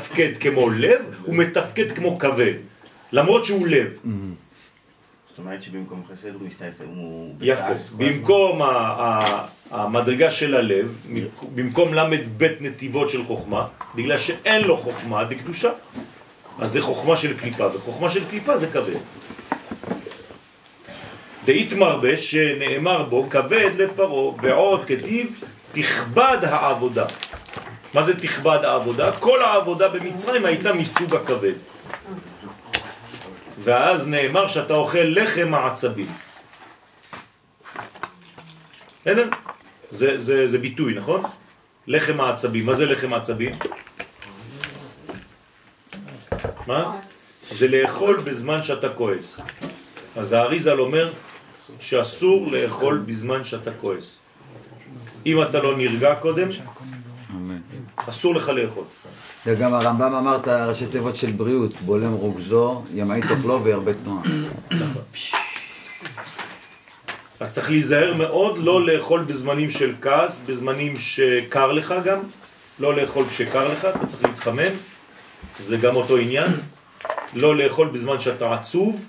מתפקד כמו לב, הוא מתפקד כמו כבד, למרות שהוא לב. זאת אומרת שבמקום חסד הוא משתעשע, הוא... יפה. במקום המדרגה של הלב, במקום ל"ב נתיבות של חוכמה, בגלל שאין לו חוכמה דקדושה, אז זה חוכמה של קליפה, וחוכמה של קליפה זה כבד. דאית מרבה שנאמר בו כבד לב פרעה ועוד כתיב תכבד העבודה. מה זה תכבד העבודה? כל העבודה במצרים הייתה מסוג הכבד. ואז נאמר שאתה אוכל לחם העצבים. בסדר? זה, זה, זה ביטוי, נכון? לחם העצבים. מה זה לחם העצבים? מה? זה לאכול בזמן שאתה כועס. אז האריזל אומר שאסור לאכול בזמן שאתה כועס. אם אתה לא נרגע קודם. אסור לך לאכול. וגם הרמב"ם אמר את הראשי תיבות של בריאות, בולם רוגזו, ימעיט אוכלו וירבה תנועה. אז צריך להיזהר מאוד לא לאכול בזמנים של כעס, בזמנים שקר לך גם, לא לאכול כשקר לך, אתה צריך להתחמם, זה גם אותו עניין, לא לאכול בזמן שאתה עצוב,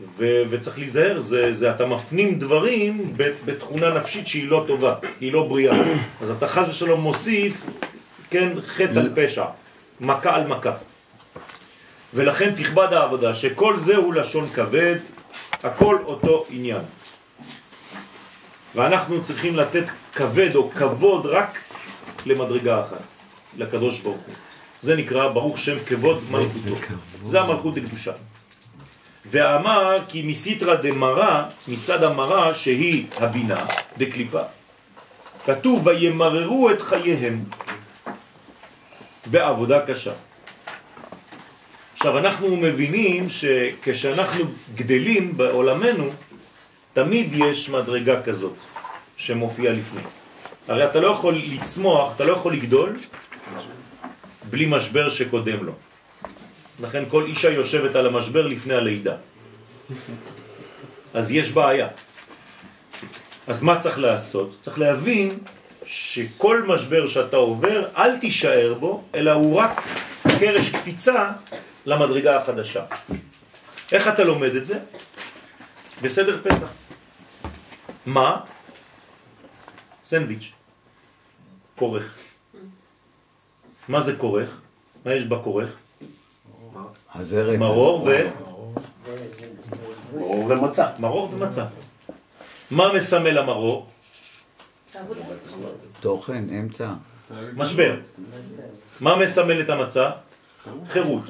ו- וצריך להיזהר, זה, זה אתה מפנים דברים בתכונה נפשית שהיא לא טובה, היא לא בריאה, אז אתה חס ושלום מוסיף, כן, חטא על פשע, מכה על מכה. ולכן תכבד העבודה, שכל זה הוא לשון כבד, הכל אותו עניין. ואנחנו צריכים לתת כבד או כבוד רק למדרגה אחת, לקדוש ברוך הוא. זה נקרא ברוך שם כבוד מלכותו. זה המלכות לקדושה. ואמר כי מסיתרא דמרא, מצד המרא שהיא הבינה דקליפה. כתוב וימררו את חייהם בעבודה קשה. עכשיו אנחנו מבינים שכשאנחנו גדלים בעולמנו, תמיד יש מדרגה כזאת שמופיעה לפני. הרי אתה לא יכול לצמוח, אתה לא יכול לגדול בלי משבר שקודם לו. לכן כל אישה יושבת על המשבר לפני הלידה. אז יש בעיה. אז מה צריך לעשות? צריך להבין שכל משבר שאתה עובר, אל תישאר בו, אלא הוא רק קרש קפיצה למדרגה החדשה. איך אתה לומד את זה? בסדר פסח. מה? סנדוויץ'. כורך. מה זה כורך? מה יש בכורך? הזרק. מרור ו... ברור ומצה. מרור ומצה. מה מסמל המרור? תוכן, אמצע. משבר. מה מסמל את המצה? חירות.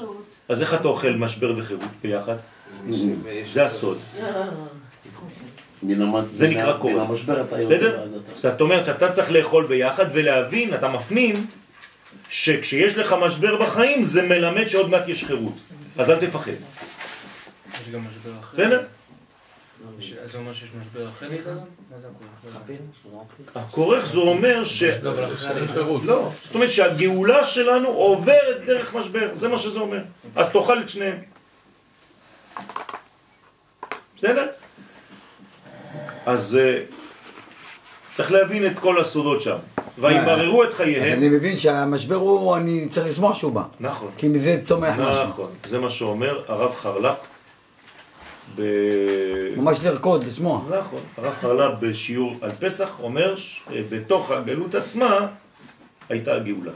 אז איך אתה אוכל משבר וחירות ביחד? זה הסוד. זה נקרא יוצא בסדר? זאת אומרת שאתה צריך לאכול ביחד ולהבין, אתה מפנים, שכשיש לך משבר בחיים זה מלמד שעוד מעט יש חירות. אז אל תפחד. יש גם משבר אחר. בסדר? יש- אתה אומר שיש משבר אחר? זה? הכורך זה אומר ש... לא. לא, זאת אומרת שהגאולה שלנו עוברת דרך משבר, זה מה שזה אומר. אז תאכל את שניהם. בסדר? אז אה, צריך להבין את כל הסודות שם. וימררו את חייהם. אני מבין שהמשבר הוא, אני צריך לשמוח שהוא בא. נכון. כי מזה צומח משהו. נכון, זה מה שאומר הרב חרל"פ ב... ממש לרקוד, לשמוח. נכון, הרב חרל"פ בשיעור על פסח אומר שבתוך הגלות עצמה הייתה הגאולה.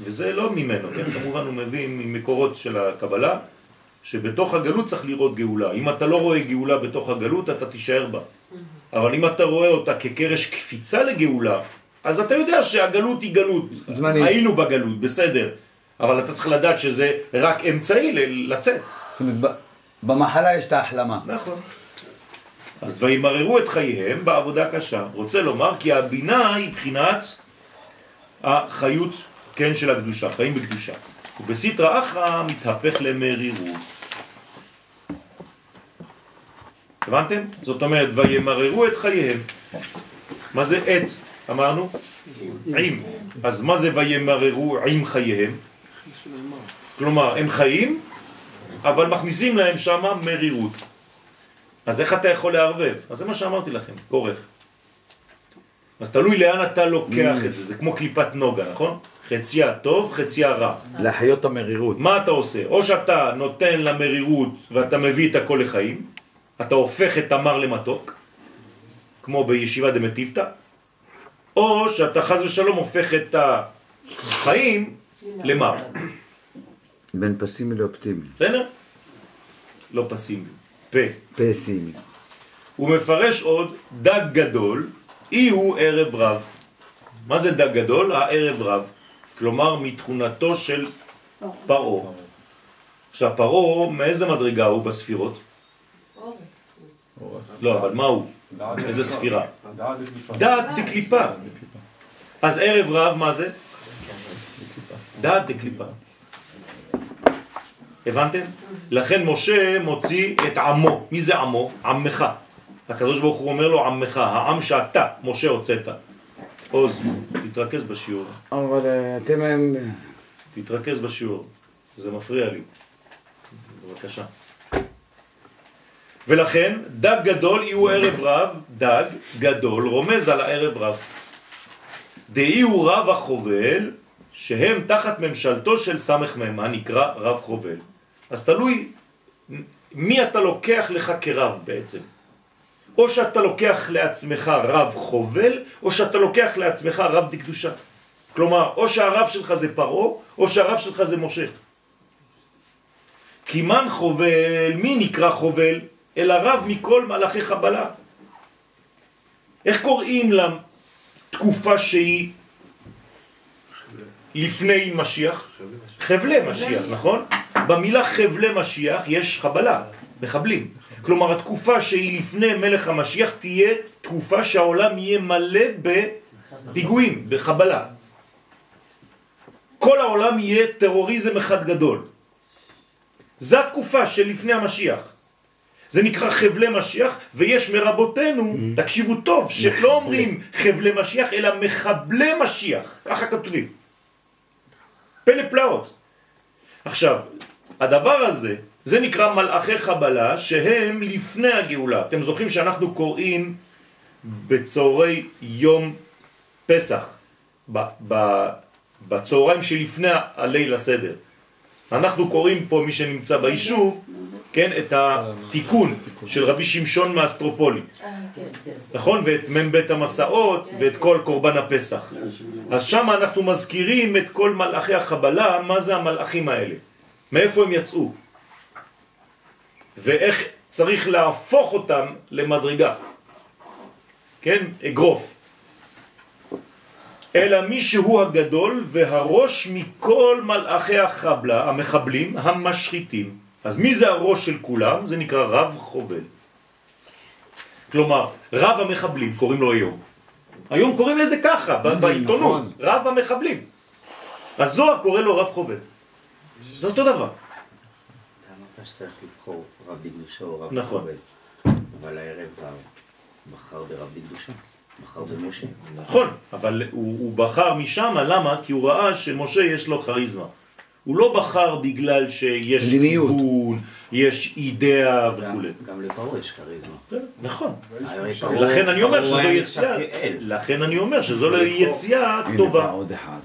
וזה לא ממנו, כן? כמובן הוא מביא ממקורות של הקבלה, שבתוך הגלות צריך לראות גאולה. אם אתה לא רואה גאולה בתוך הגלות, אתה תישאר בה. אבל אם אתה רואה אותה כקרש קפיצה לגאולה, אז אתה יודע שהגלות היא גלות. זמנית. היינו בגלות, בסדר. אבל אתה צריך לדעת שזה רק אמצעי לצאת. זאת אומרת, במחלה יש את ההחלמה. נכון. אז וימררו את חייהם בעבודה קשה. רוצה לומר כי הבינה היא בחינת החיות, כן, של הקדושה, חיים בקדושה. ובסיטרא אחרא מתהפך למרירות. הבנתם? זאת אומרת, וימררו את חייהם. מה זה את? אמרנו? עם. אז מה זה וימררו עם חייהם? כלומר, הם חיים, אבל מכניסים להם שמה מרירות. אז איך אתה יכול לערבב? אז זה מה שאמרתי לכם, כורך. אז תלוי לאן אתה לוקח את זה, זה כמו קליפת נוגה, נכון? חציה טוב, חציה רע. להחיות המרירות. מה אתה עושה? או שאתה נותן למרירות ואתה מביא את הכל לחיים, אתה הופך את המר למתוק, כמו בישיבה דמטיבתא, או שאתה חז ושלום הופך את החיים למר. בין פסימי לאופטימי. בסדר? לא פסימי, פה. פסימי. הוא מפרש עוד דג גדול, אי הוא ערב רב. מה זה דג גדול? הערב רב. כלומר, מתכונתו של פרעה. עכשיו, פרעה, מאיזה מדרגה הוא בספירות? לא, אבל מה הוא? איזה ספירה? דעת דקליפה. אז ערב רב, מה זה? דעת דקליפה. הבנתם? לכן משה מוציא את עמו. מי זה עמו? עמך. הקדוש ברוך הוא אומר לו עמך, העם שאתה, משה הוצאת. עוז, תתרכז בשיעור. אבל אה, אתם הם... תתרכז בשיעור. זה מפריע לי. בבקשה. ולכן, דג גדול יהיו ערב רב, דג גדול רומז על הערב רב. דאי הוא רב החובל, שהם תחת ממשלתו של סמך ממה נקרא רב חובל. אז תלוי מי אתה לוקח לך כרב בעצם. או שאתה לוקח לעצמך רב חובל, או שאתה לוקח לעצמך רב דקדושה. כלומר, או שהרב שלך זה פרעה, או שהרב שלך זה משה. כי מן חובל, מי נקרא חובל? אלא רב מכל מלאכי חבלה. איך קוראים לתקופה שהיא לפני משיח? חבלי משיח, נכון? במילה חבלי משיח יש חבלה, מחבלים. כלומר, התקופה שהיא לפני מלך המשיח תהיה תקופה שהעולם יהיה מלא בפיגועים, בחבלה. כל העולם יהיה טרוריזם אחד גדול. זו התקופה שלפני המשיח. זה נקרא חבלי משיח, ויש מרבותינו, תקשיבו טוב, שלא אומרים חבלי משיח, אלא מחבלי משיח, ככה כתובים. פלא פלאות. עכשיו, הדבר הזה, זה נקרא מלאכי חבלה, שהם לפני הגאולה. אתם זוכרים שאנחנו קוראים בצהרי יום פסח, בצהריים שלפני הליל הסדר. אנחנו קוראים פה, מי שנמצא ביישוב, כן, את התיקון של רבי שמשון מאסטרופולי, נכון? ואת מ"ב המסעות ואת כל קורבן הפסח. אז שם אנחנו מזכירים את כל מלאכי החבלה, מה זה המלאכים האלה? מאיפה הם יצאו? ואיך צריך להפוך אותם למדרגה, כן? אגרוף. אלא מי שהוא הגדול והראש מכל מלאכי החבלה, המחבלים, המשחיתים. אז מי זה הראש של כולם? זה נקרא רב חובל. כלומר, רב המחבלים קוראים לו היום. היום קוראים לזה ככה, ב- בעיתונות, נכון. רב המחבלים. הזוהר קורא לו רב חובל. זה אותו דבר. אתה אמרת שצריך לבחור רב דקדושה או רב נכון. חובל. אבל הערב רב בחר ברב דקדושה, בחר במשה. נכון, אבל הוא, הוא בחר משם, למה? כי הוא ראה שמשה יש לו כריזמה. הוא לא בחר בגלל שיש מדיניות. כיוון, יש אידאה וכו'. גם- לפרעה יש כריזמה. נכון. הרי פרעה- לכן אני אומר שזו היה יציאה. לכן אני אומר שזו לא יציאה טובה. עוד אחד.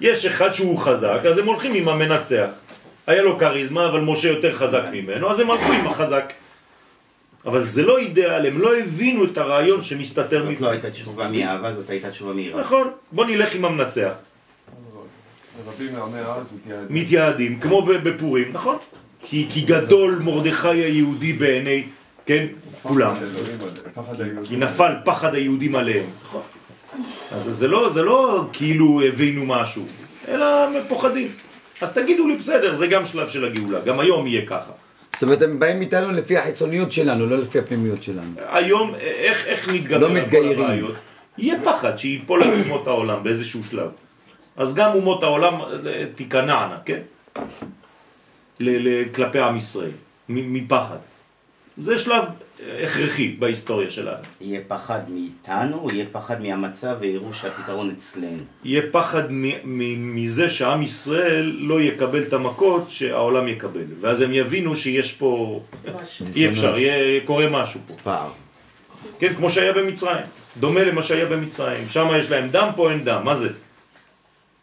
יש אחד שהוא חזק, אז הם הולכים עם המנצח. היה לו כריזמה, אבל משה יותר חזק ממנו, אז הם הלכו עם החזק. אבל זה לא אידאל, הם לא הבינו את הרעיון שמסתתר זאת לא. הייתה תשובה מאהבה, זאת הייתה תשובה מיראה. נכון, בוא נלך עם המנצח. רבים מעמי הארץ מתייעדים. מתייעדים, כמו בפורים, נכון? כי, כי גדול מרדכי היהודי בעיני, כן, כולם. כי נפל פחד היהודים עליהם. נכון. אז זה לא, זה לא כאילו הבינו משהו, אלא פוחדים. אז תגידו לי, בסדר, זה גם שלב של הגאולה, גם היום יהיה ככה. זאת אומרת, הם באים איתנו לפי החיצוניות שלנו, לא לפי הפנימיות שלנו. היום, איך, איך נתגבר לא על כל. הבעיות? יהיה פחד שיפול על אומות העולם באיזשהו שלב. אז גם אומות העולם אה, תיכנענה, כן? כלפי עם ישראל, מפחד. זה שלב אה, הכרחי בהיסטוריה שלנו. יהיה פחד מאיתנו, יהיה פחד מהמצב, ויראו שהפתרון אצלנו. יהיה פחד מזה שעם ישראל לא יקבל את המכות שהעולם יקבל. ואז הם יבינו שיש פה... אי אפשר, יהיה, קורה משהו פה. פער. כן, כמו שהיה במצרים. דומה למה שהיה במצרים. שם יש להם דם, פה אין דם. מה זה?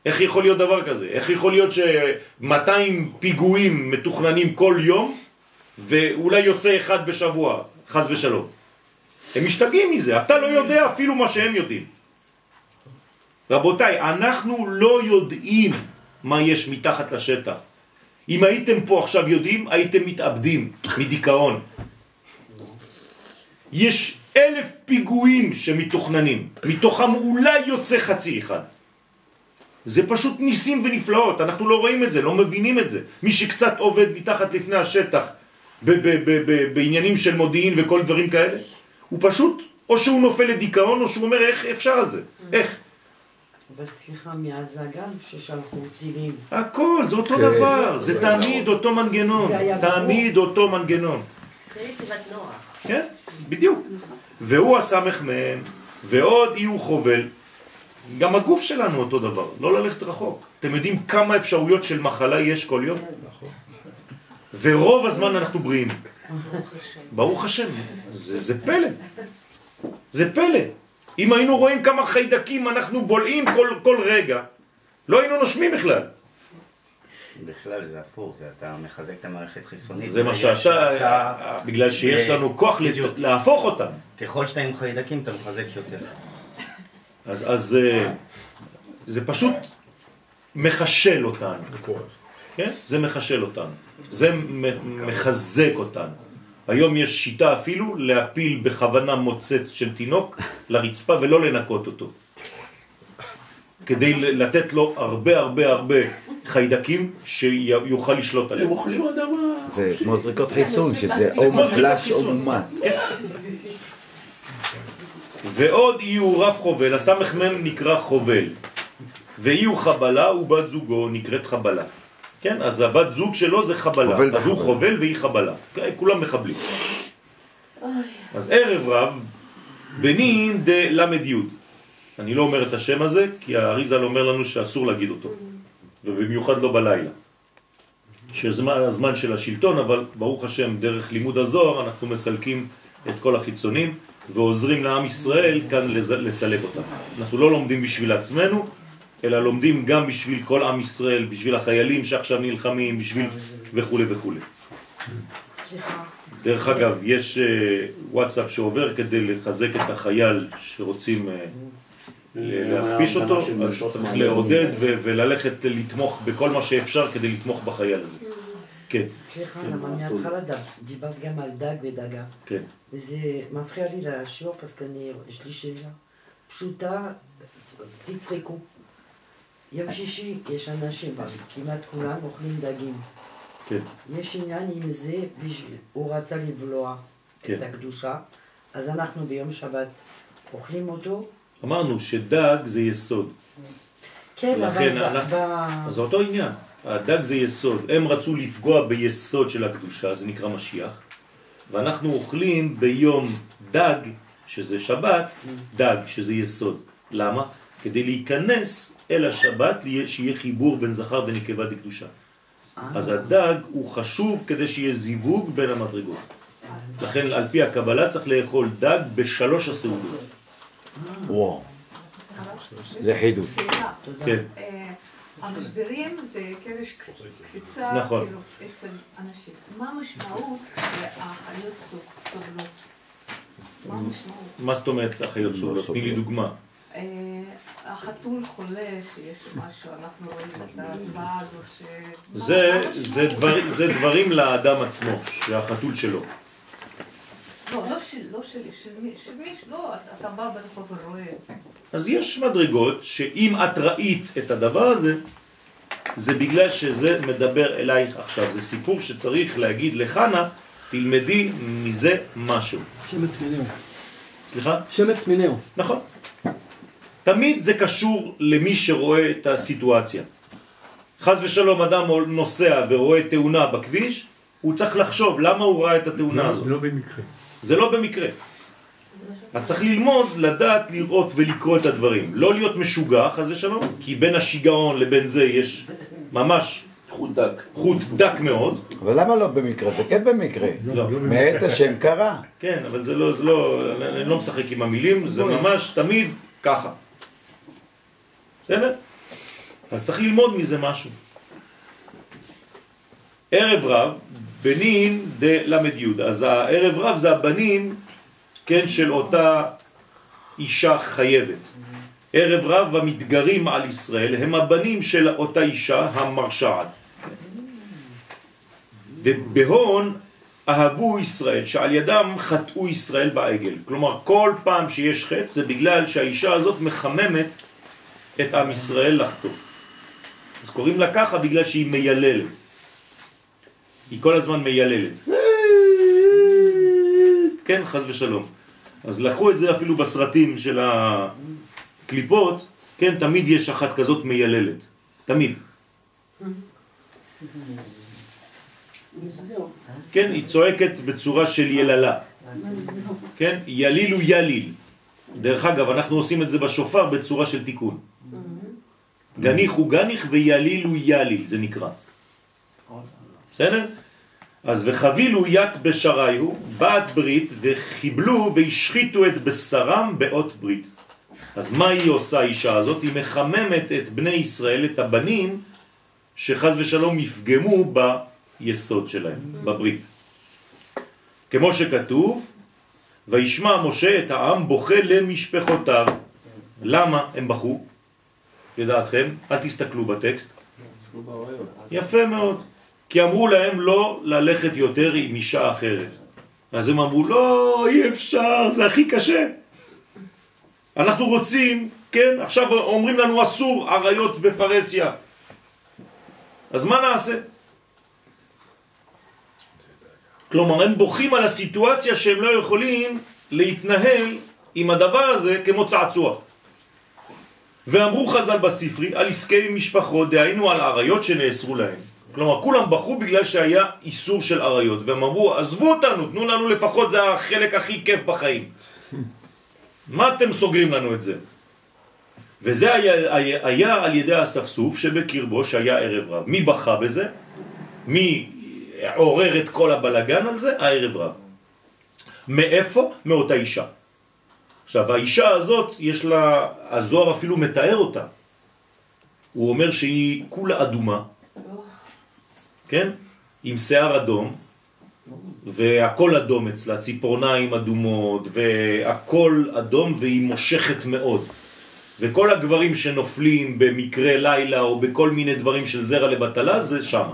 איך יכול להיות דבר כזה? איך יכול להיות ש-200 פיגועים מתוכננים כל יום ואולי יוצא אחד בשבוע, חז ושלום? הם משתגעים מזה, אתה לא יודע אפילו מה שהם יודעים. רבותיי, אנחנו לא יודעים מה יש מתחת לשטח. אם הייתם פה עכשיו יודעים, הייתם מתאבדים מדיכאון. יש אלף פיגועים שמתוכננים, מתוכם אולי יוצא חצי אחד. זה פשוט ניסים ונפלאות, אנחנו לא רואים את זה, לא מבינים את זה. מי שקצת עובד מתחת לפני השטח ב- ב- ב- ב- בעניינים של מודיעין וכל דברים כאלה, הוא פשוט, או שהוא נופל לדיכאון, או שהוא אומר איך אפשר על זה, איך? אבל סליחה, מעזה גם ששלחו טילים. הכל, זה אותו כן. דבר, זה תמיד אותו מנגנון. תמיד אותו מנגנון. זה תיבת נוח. כן, בדיוק. והוא הסמך מהם, ועוד יהיו חובל. גם הגוף שלנו אותו דבר, לא ללכת רחוק. אתם יודעים כמה אפשרויות של מחלה יש כל יום? ורוב הזמן אנחנו בריאים. ברוך השם, זה, זה פלא. זה פלא. אם היינו רואים כמה חיידקים אנחנו בולעים כל, כל רגע, לא היינו נושמים בכלל. בכלל זה הפוך, זה אתה מחזק את המערכת חיסונית. זה מה ברגע שאתה, בגלל שיש ו- לנו כוח בדיוק. להפוך אותם. ככל שאתה עם חיידקים אתה מחזק יותר. אז, אז אה, זה פשוט מחשל אותנו, כן? זה מחשל אותנו, זה מחזק אותנו. היום יש שיטה אפילו להפיל בכוונה מוצץ של תינוק לרצפה ולא לנקות אותו. כדי לתת לו הרבה הרבה הרבה חיידקים שיוכל לשלוט הם עליהם. אוכלים אדמה. זה כמו זריקות חיסון, שזה זה או מוחלש או. מומת. ועוד יהיו רב חובל, הסמך מם נקרא חובל, ויהיו חבלה ובת זוגו נקראת חבלה. כן, אז הבת זוג שלו זה חבלה, חובל אז הוא וחבלה. חובל והיא חבלה, כן, כולם מחבלים. אז ערב רב, בנין דלמד י' אני לא אומר את השם הזה, כי האריזל אומר לנו שאסור להגיד אותו, ובמיוחד לא בלילה. שזה הזמן של השלטון, אבל ברוך השם, דרך לימוד הזוהר אנחנו מסלקים את כל החיצונים ועוזרים לעם ישראל כאן לסלק אותם. אנחנו לא לומדים בשביל עצמנו, אלא לומדים גם בשביל כל עם ישראל, בשביל החיילים שעכשיו נלחמים, בשביל וכו' וכו'. סליחה. דרך אגב, יש אה, וואטסאפ שעובר כדי לחזק את החייל שרוצים אה, ל- להכפיש אותו, אז צריך לעודד וללכת לתמוך בכל מה שאפשר כדי לתמוך בחייל הזה. כן, סליחה, למה מההתחלה דיברת גם על דג ודגה. כן. וזה מפריע לי לשיעור, פס אני, יש לי שאלה פשוטה, תצחקו. יום שישי יש אנשים, כמעט כולם אוכלים דגים. כן. יש עניין עם זה, הוא רצה לבלוע כן. את הקדושה, אז אנחנו ביום שבת אוכלים אותו. אמרנו שדג זה יסוד. כן, אבל ב- אנחנו- ב- אז זה אותו עניין. הדג זה יסוד. הם רצו לפגוע ביסוד של הקדושה, זה נקרא משיח, ואנחנו אוכלים ביום דג, שזה שבת, דג, שזה יסוד. למה? כדי להיכנס אל השבת, שיהיה חיבור בין זכר ונקבה דקדושה. אז הדג הוא חשוב כדי שיהיה זיווג בין המדרגות. לכן על פי הקבלה צריך לאכול דג בשלוש הסעודות. וואו. זה חידוש. כן. המשברים זה קרש קפיצה נכון. כאילו, אצל אנשים. מה המשמעות שהחיות סוג- סובלות? מה המשמעות? מה זאת אומרת החיות סובלות? תני לי דוגמה. אה, החתול חולה שיש לו משהו, אנחנו רואים את הזוועה הזאת ש... זה דברים לאדם עצמו, שהחתול שלו. לא, לא של- לא שלי, של מי, של מי, לא, אתה- אתה בא ברחוב ורואה. אז יש מדרגות שאם את ראית את הדבר הזה, זה בגלל שזה מדבר אלייך עכשיו. זה סיפור שצריך להגיד לחנה, תלמדי מזה משהו. שמץ מינהו. סליחה? שמץ מינהו. נכון. תמיד זה קשור למי שרואה את הסיטואציה. חז ושלום אדם נוסע ורואה תאונה בכביש, הוא צריך לחשוב למה הוא ראה את התאונה הזאת. זה לא במקרה. זה לא במקרה. אז צריך ללמוד, לדעת, לראות ולקרוא את הדברים. לא להיות משוגע, חז ושלום, כי בין השיגעון לבין זה יש ממש חוט דק. חוט דק מאוד. אבל למה לא במקרה? זה כן במקרה. לא. מאת השם קרה. כן, אבל זה לא, זה לא, אני לא משחק עם המילים, זה ממש תמיד ככה. בסדר? אז צריך ללמוד מזה משהו. ערב רב, בנין דל"י, אז הערב רב זה הבנים, כן, של אותה אישה חייבת. ערב רב המתגרים על ישראל הם הבנים של אותה אישה המרשעת. ובהון אהבו ישראל, שעל ידם חטאו ישראל בעגל. כלומר, כל פעם שיש חטא זה בגלל שהאישה הזאת מחממת את עם ישראל לחטוא. אז קוראים לה ככה בגלל שהיא מייללת. היא כל הזמן מייללת. כן, חז ושלום. אז לקחו את זה אפילו בסרטים של הקליפות, כן, תמיד יש אחת כזאת מייללת. תמיד. כן, היא צועקת בצורה של יללה. כן, ילילו יליל. דרך אגב, אנחנו עושים את זה בשופר בצורה של תיקון. גניך הוא גניך ויליל הוא יליל, זה נקרא. בסדר? אז וחבילו ית בשריו, בת ברית, וחיבלו והשחיתו את בשרם באות ברית. אז מה היא עושה האישה הזאת? היא מחממת את בני ישראל, את הבנים, שחז ושלום יפגמו ביסוד שלהם, בברית. כמו שכתוב, וישמע משה את העם בוכה למשפחותיו. למה הם בכו? לדעתכם, אל תסתכלו בטקסט. יפה מאוד. כי אמרו להם לא ללכת יותר עם אישה אחרת. אז הם אמרו, לא, אי אפשר, זה הכי קשה. אנחנו רוצים, כן, עכשיו אומרים לנו אסור עריות בפרסיה. אז מה נעשה? כלומר, הם בוכים על הסיטואציה שהם לא יכולים להתנהל עם הדבר הזה כמו צעצוע. ואמרו חז"ל בספרי על עסקי משפחות, דהיינו על עריות שנאסרו להם. כלומר, כולם בכו בגלל שהיה איסור של עריות, והם אמרו, עזבו אותנו, תנו לנו לפחות, זה החלק הכי כיף בחיים. מה אתם סוגרים לנו את זה? וזה היה, היה, היה על ידי הספסוף שבקרבו שהיה ערב רב. מי בכה בזה? מי עורר את כל הבלגן על זה? הערב רב. מאיפה? מאותה אישה. עכשיו, האישה הזאת, יש לה, הזוהר אפילו מתאר אותה. הוא אומר שהיא כולה אדומה, כן? עם שיער אדום, והכל אדום אצלה, ציפורניים אדומות, והכל אדום והיא מושכת מאוד. וכל הגברים שנופלים במקרה לילה או בכל מיני דברים של זרע לבטלה זה שמה.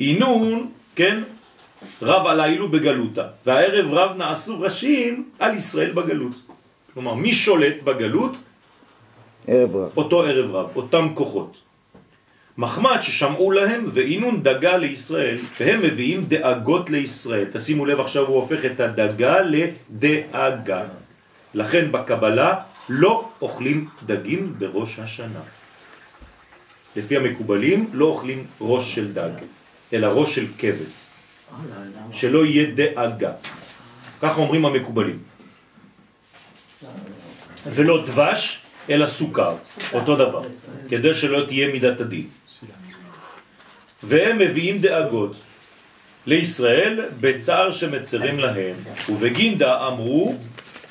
אינון, כן, רב עליילו בגלותה, והערב רב נעשו ראשים על ישראל בגלות. כלומר, מי שולט בגלות? ערב רב. אותו ערב רב, אותם כוחות. מחמד ששמעו להם ואינון דגה לישראל, והם מביאים דאגות לישראל. תשימו לב, עכשיו הוא הופך את הדגה לדאגה. לכן בקבלה לא אוכלים דגים בראש השנה. לפי המקובלים לא אוכלים ראש של דג, אלא ראש של כבש. שלא יהיה דאגה. ככה אומרים המקובלים. ולא דבש, אלא סוכר, אותו דבר, כדי שלא תהיה מידת הדין. והם מביאים דאגות לישראל בצער שמצרים להם, ובגינדה אמרו,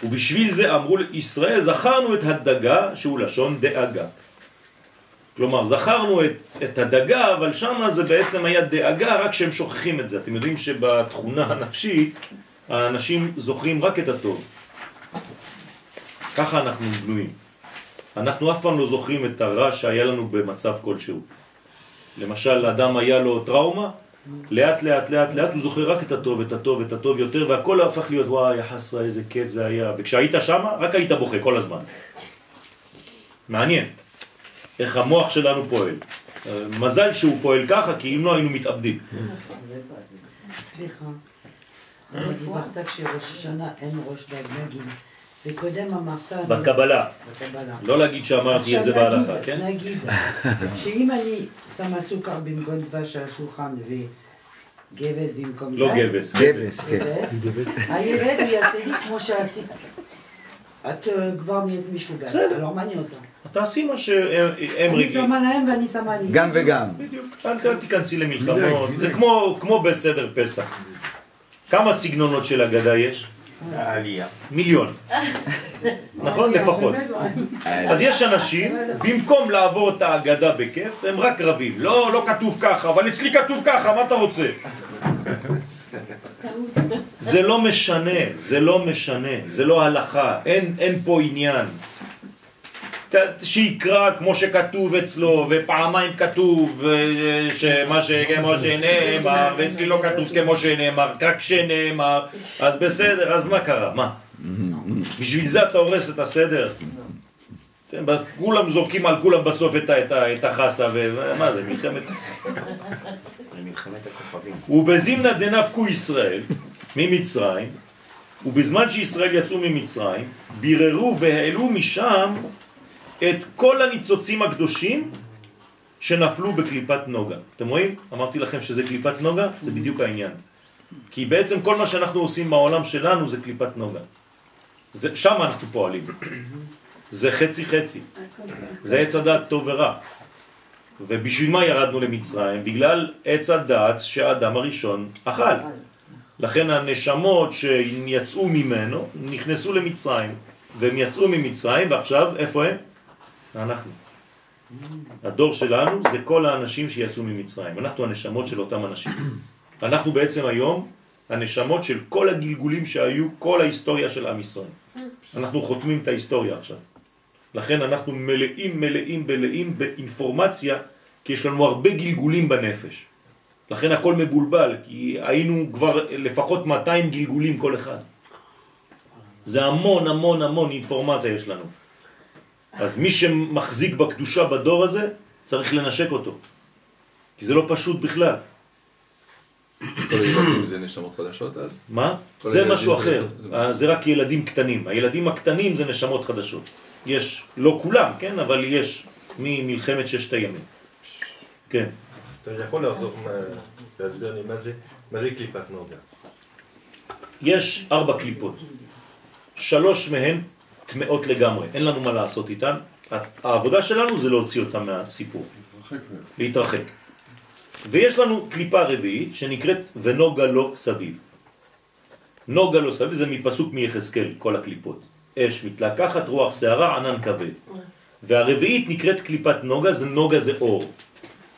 ובשביל זה אמרו לישראל, זכרנו את הדגה שהוא לשון דאגה. כלומר, זכרנו את, את הדגה, אבל שם זה בעצם היה דאגה, רק שהם שוכחים את זה. אתם יודעים שבתכונה הנפשית, האנשים זוכרים רק את הטוב. ככה אנחנו בנויים. אנחנו אף פעם לא זוכרים את הרע שהיה לנו במצב כלשהו. למשל, אדם היה לו טראומה, לאט לאט לאט לאט הוא זוכר רק את הטוב, את הטוב, את הטוב יותר, והכל הפך להיות, וואי, חסרה, איזה כיף זה היה. וכשהיית שם, רק היית בוכה כל הזמן. מעניין. איך המוח שלנו פועל. מזל שהוא פועל ככה, כי אם לא היינו מתאבדים. סליחה. דיברת כשראש השנה אין ראש דג. וקודם אמרת... בקבלה. בקבלה. לא להגיד שאמרתי את זה בהלכה, כן? נגיד, שאם אני שמה סוכר במקום דבש על השולחן וגבס במקום לא גבס. גבס, כן. גבס, הילד הוא יעשה לי כמו שעשית. את אה, כבר נהיית משוגעת, בסדר. alors מה אני עושה? תעשי מה שהם אני רגילים. שמה להם ואני שמה לי. גם וגם. בדיוק, אל אל תיכנסי למלחמות, זה כמו כמו בסדר פסח. כמה סגנונות של אגדה יש? העלייה. מיליון. נכון? לפחות. אז יש אנשים, במקום לעבור את ההגדה בכיף, הם רק רבים. לא, לא כתוב ככה, אבל אצלי כתוב ככה, מה אתה רוצה? זה לא משנה, זה לא משנה, זה לא הלכה, אין, אין פה עניין. שיקרא כמו שכתוב אצלו, ופעמיים כתוב שמה שכמו שנאמר, ואצלי לא כתוב כמו שנאמר, רק שנאמר, אז בסדר, אז מה קרה? מה? בשביל זה אתה הורס את הסדר? כן, כולם זורקים על כולם בסוף את, החסה, ומה זה, מלחמת... למלחמת הכוכבים. ובזימנה דנפקו ישראל ממצרים, ובזמן שישראל יצאו ממצרים, ביררו והעלו משם את כל הניצוצים הקדושים שנפלו בקליפת נוגה. אתם רואים? אמרתי לכם שזה קליפת נוגה, זה בדיוק העניין. כי בעצם כל מה שאנחנו עושים בעולם שלנו זה קליפת נוגה. זה, שם אנחנו פועלים. זה חצי חצי. זה עץ הדעת טוב ורע. ובשביל מה ירדנו למצרים? בגלל עץ הדעת שהאדם הראשון אכל. לכן הנשמות שיצאו ממנו נכנסו למצרים, והם יצאו ממצרים, ועכשיו איפה הם? אנחנו. הדור שלנו זה כל האנשים שיצאו ממצרים. אנחנו הנשמות של אותם אנשים. אנחנו בעצם היום הנשמות של כל הגלגולים שהיו, כל ההיסטוריה של עם ישראל. אנחנו חותמים את ההיסטוריה עכשיו. לכן אנחנו מלאים מלאים מלאים באינפורמציה, כי יש לנו הרבה גלגולים בנפש. לכן הכל מבולבל, כי היינו כבר לפחות 200 גלגולים כל אחד. זה המון המון המון אינפורמציה יש לנו. אז מי שמחזיק בקדושה בדור הזה, צריך לנשק אותו. כי זה לא פשוט בכלל. כל הילדים זה נשמות חדשות אז? מה? זה משהו אחר. זה אה, זה רק ילדים קטנים. הילדים הקטנים זה נשמות חדשות. יש, לא כולם, כן? אבל יש ממלחמת ששת הימים. כן. אתה יכול לעזור, להסביר לי מה זה קליפת נוגה? יש ארבע קליפות. שלוש מהן טמאות לגמרי, אין לנו מה לעשות איתן. העבודה שלנו זה להוציא אותן מהסיפור, להתרחק. ויש לנו קליפה רביעית שנקראת ונוגה לו סביב. נוגה לו סביב זה מפסוק מיחזקאל, כל הקליפות. אש מתלקחת, רוח שערה, ענן כבד. והרביעית נקראת קליפת נוגה, זה נוגה זה אור.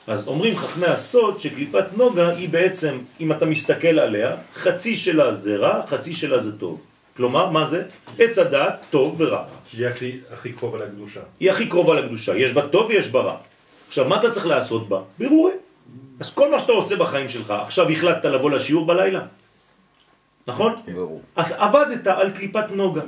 אז אומרים חכמי הסוד שקליפת נוגה היא בעצם, אם אתה מסתכל עליה, חצי שלה זה רע, חצי שלה זה טוב. כלומר, מה זה? עץ הדעת, טוב ורע. שהיא הכי, הכי קרובה לקדושה. היא הכי קרובה לקדושה, יש בה טוב ויש בה רע. עכשיו, מה אתה צריך לעשות בה? בירורים. אז כל מה שאתה עושה בחיים שלך, עכשיו החלטת לבוא לשיעור בלילה, נכון? ברור. אז עבדת על קליפת נוגה.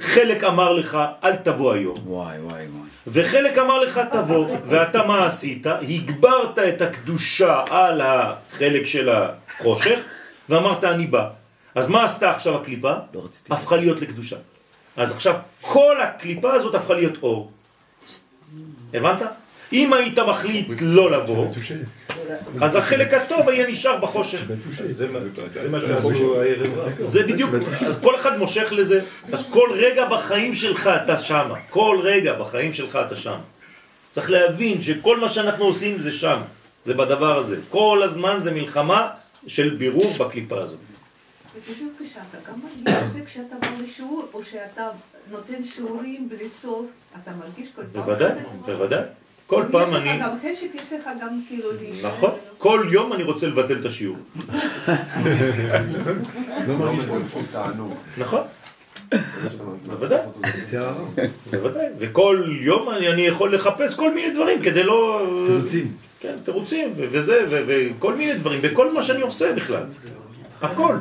חלק אמר לך, אל תבוא היום. וואי, וואי, וואי. וחלק אמר לך תבוא, ואתה מה עשית? הגברת את הקדושה על החלק של החושך, ואמרת אני בא. אז מה עשתה עכשיו הקליפה? לא רציתי. הפכה להיות לקדושה. אז עכשיו כל הקליפה הזאת הפכה להיות אור. הבנת? אם היית מחליט לא לבוא, אז החלק הטוב היה נשאר בחושך. זה בדיוק, אז כל אחד מושך לזה, אז כל רגע בחיים שלך אתה שמה, כל רגע בחיים שלך אתה שם. צריך להבין שכל מה שאנחנו עושים זה שם, זה בדבר הזה. כל הזמן זה מלחמה של בירור בקליפה הזאת. בדיוק כשאתה גם מרגיש את זה כשאתה בא לשיעור, או שאתה נותן שיעורים בלי סוף, אתה מרגיש כל פעם בוודאי? בוודאי. כל פעם יש אני... לך גם חשק, יש לך גם כאילו להישאר. נכון, כל יום אני רוצה לבטל את השיעור. לא מרגיש פה תענוג. נכון, בוודאי. בוודאי. וכל יום אני, אני יכול לחפש כל מיני דברים כדי לא... תירוצים. כן, תירוצים, ו- וזה, ו- וכל מיני דברים, בכל מה שאני עושה בכלל. הכל.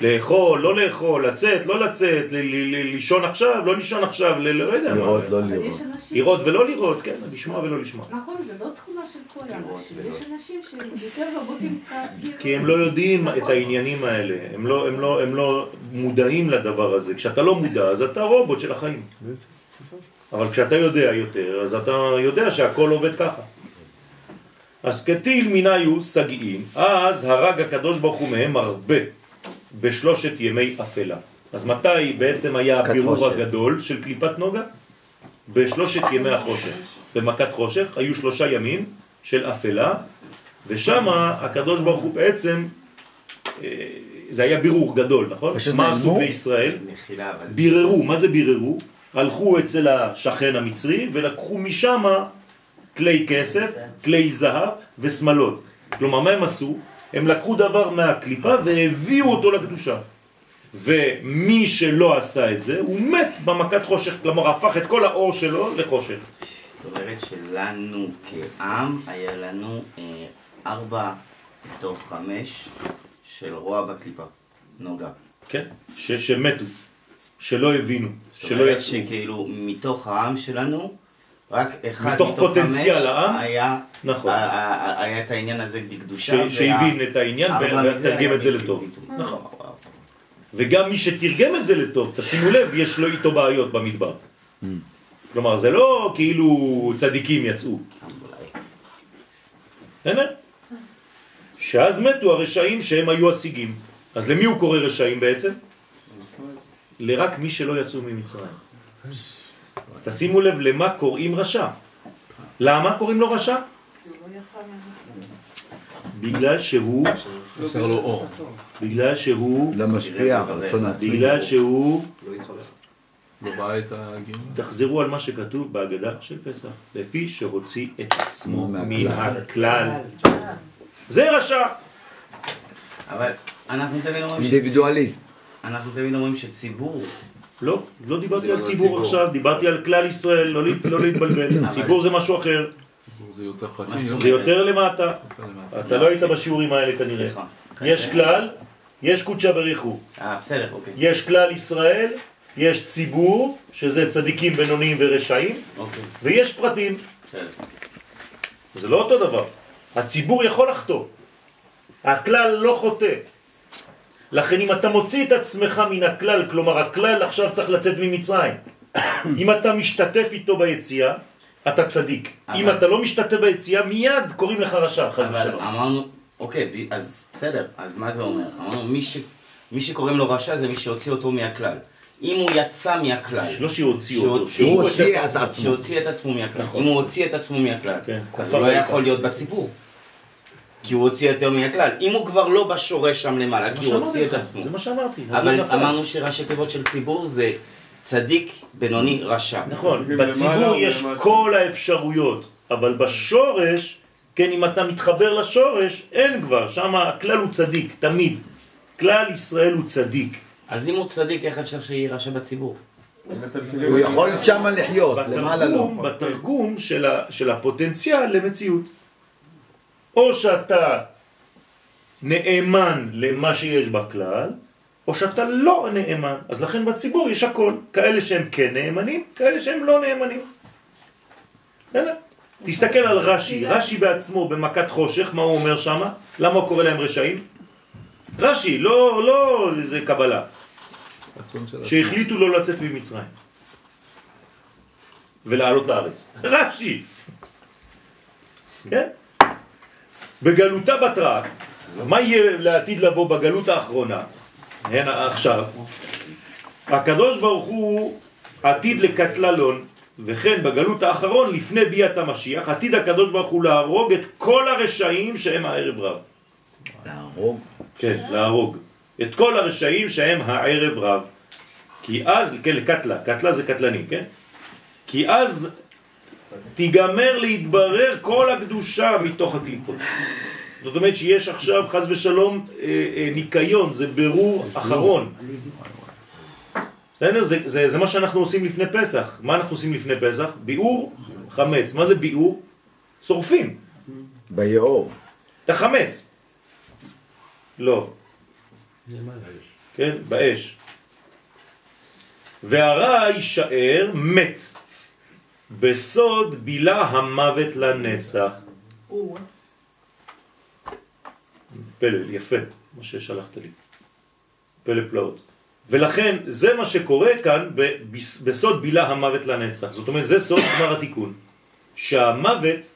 לאכול, לא לאכול, לצאת, לא לצאת, לישון עכשיו, לא לישון עכשיו, ל- לא יודע מה. לראות, לא לראות. לראות ולא לראות, כן, לשמוע ולא לשמוע. נכון, זה לא תכונה של כל האנשים. יש אנשים שהם יותר רבותים כאילו... כי הם לא יודעים את העניינים האלה, הם לא, הם, לא, הם לא מודעים לדבר הזה. כשאתה לא מודע, אז אתה רובוט של החיים. אבל כשאתה יודע יותר, אז אתה יודע שהכל עובד ככה. אז כטיל מיניו סגיים, אז הרג הקדוש ברוך הוא מהם הרבה בשלושת ימי אפלה. אז מתי בעצם היה הבירור. הגדול של קליפת נוגה? בשלושת ימי החושך. במכת חושך היו שלושה ימים של אפלה, ושם הקדוש ברוך הוא בעצם אה, זה היה בירור גדול, נכון? מה עשו נעלמו? בני ישראל? מחילה, אבל... ביררו, מה זה ביררו? הלכו אצל השכן המצרי ולקחו משם כלי כסף, כלי זהב ושמלות. כלומר, מה הם עשו? הם לקחו דבר מהקליפה והביאו אותו לקדושה. ומי שלא עשה את זה, הוא מת במכת חושך, כלומר הפך את כל האור שלו לחושך. זאת אומרת שלנו כעם, היה לנו אה, ארבע מתוך חמש של רוע בקליפה. נוגה. כן? ש- שמתו, שלא הבינו, זאת שלא אומרת יצאו. שכאילו מתוך העם שלנו, רק אחד מתוך מתוך, פוטנציאל חמש העם? היה, נכון. היה את העניין הזה קדושה. ש- שהבין את העניין ותרגם את זה לטוב. נכון. וגם מי שתרגם את זה לטוב, תשימו לב, יש לו איתו בעיות במדבר. כלומר, זה לא כאילו צדיקים יצאו. שאז מתו הרשעים שהם היו השיגים. אז למי הוא קורא רשעים בעצם? לרק מי שלא יצאו ממצרים. תשימו לב למה קוראים רשע. למה קוראים לו רשע? בגלל שהוא, חסר לו אור. בגלל שהוא, לא משפיע, רצון עצמי. בגלל שהוא, לא ראה את הגיון. תחזרו על מה שכתוב בהגדה של פסח, לפי שהוציא את עצמו מהכלל. מן הכלל. זה רשע. אבל אנחנו תמיד אומרים אינדיבידואליסט. אנחנו תמיד אומרים שציבור, לא, לא דיברתי על ציבור. עכשיו, דיברתי על כלל ישראל, לא לא להתבלבל. ציבור זה משהו אחר, ציבור זה יותר מה פרטי. זאת? זה יותר למטה. אתה לא היית בשיעורים האלה כנראה. יש כלל, יש קודשא בריחו. אה, בסדר, אוקיי. יש כלל ישראל, יש ציבור, שזה צדיקים בינוניים ורשעים, אוקיי, ויש פרטים. זה לא אותו דבר. הציבור יכול לחטוא. הכלל לא חוטא. לכן אם אתה מוציא את עצמך מן הכלל, כלומר הכלל עכשיו צריך לצאת ממצרים. אם אתה משתתף איתו ביציאה, אתה צדיק. אבל- אם אתה לא משתתף ביציאה, מיד קוראים לך רשע, חס אבל ושלום. אמרנו, אוקיי, אז בסדר, אז מה זה אומר? אמרנו, מי ש- מי שקוראים לו רשע זה מי שהוציא אותו מהכלל. אם הוא יצא מהכלל, לא שהוציא אותו, שהוא הוציא את עצמו. שהוציא את עצמו מהכלל. נכון. אם הוא הוציא את עצמו מהכלל, כן, אז הוא לא. יכול להיות בציבור. כי הוא הוציא יותר מהכלל. אם הוא כבר לא בשורש שם למעלה, כי הוא הוציא את עצמו. זה מה שאמרתי. אז אבל. אמרנו שראשי תיבות של ציבור זה צדיק, בינוני, רשע. נכון, בציבור יש. כל האפשרויות, אבל בשורש, כן, אם אתה מתחבר לשורש, אין כבר, שם הכלל הוא צדיק, תמיד. כלל ישראל הוא צדיק. אז אם הוא צדיק, איך אפשר שיהיה רשע בציבור? הוא יכול שמה לחיות, למעלה לא. בתרגום, בתרגום של, ה, של הפוטנציאל למציאות. או שאתה נאמן למה שיש בכלל, או שאתה לא נאמן. אז לכן בציבור יש הכל. כאלה שהם כן נאמנים, כאלה שהם לא נאמנים. תסתכל על רש"י, רש"י בעצמו במכת חושך, מה הוא אומר שם? למה הוא קורא להם רשעים? רש"י, לא, לא איזה קבלה. שהחליטו לא לצאת ממצרים ולעלות לארץ. רש"י. כן? בגלותה בתרה, מה יהיה לעתיד לבוא בגלות האחרונה? הנה עכשיו. הקדוש ברוך הוא עתיד לקטללון, וכן בגלות האחרון לפני ביאת המשיח, עתיד הקדוש ברוך הוא להרוג את כל הרשעים שהם הערב רב. להרוג. כן, להרוג. את כל הרשעים שהם הערב רב. כי אז, כן, לקטלה, קטלה זה קטלני, כן? כי אז תיגמר להתברר כל הקדושה מתוך הקליפות. זאת אומרת שיש עכשיו, חז ושלום, אה, אה, ניקיון, זה ברור אחרון. בסדר? זה, זה, זה מה שאנחנו עושים לפני פסח. מה אנחנו עושים לפני פסח? ביאור חמץ. מה זה ביאור? שורפים. ביאור. את החמץ. לא. כן, באש. והרע יישאר מת. בסוד בילה המוות לנצח. פלא, יפה, מה ששלחת לי. פלא פלאות. ולכן זה מה שקורה כאן בסוד בילה המוות לנצח. זאת אומרת, זה סוד גמר התיקון. שהמוות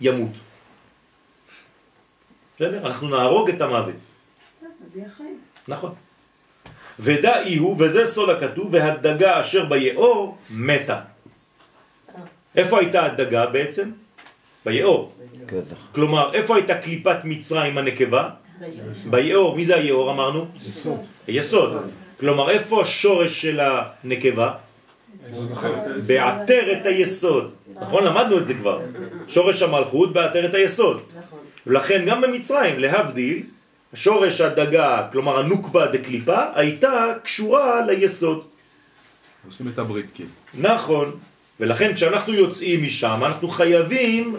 ימות. בסדר? אנחנו נהרוג את המוות. נכון. ודאי הוא, וזה סוד הכתוב, והדגה אשר ביאור מתה. איפה הייתה הדגה בעצם? ביאור. כלומר, איפה הייתה קליפת מצרים הנקבה? ביאור, מי זה היאור אמרנו? היסוד. כלומר, איפה השורש של הנקבה? בעטרת היסוד. נכון? למדנו את זה כבר. שורש המלכות בעטרת היסוד. ולכן גם במצרים, להבדיל, שורש הדגה, כלומר הנוקבה דקליפה, הייתה קשורה ליסוד. עושים את הברית כאילו. נכון. ולכן כשאנחנו יוצאים משם, אנחנו חייבים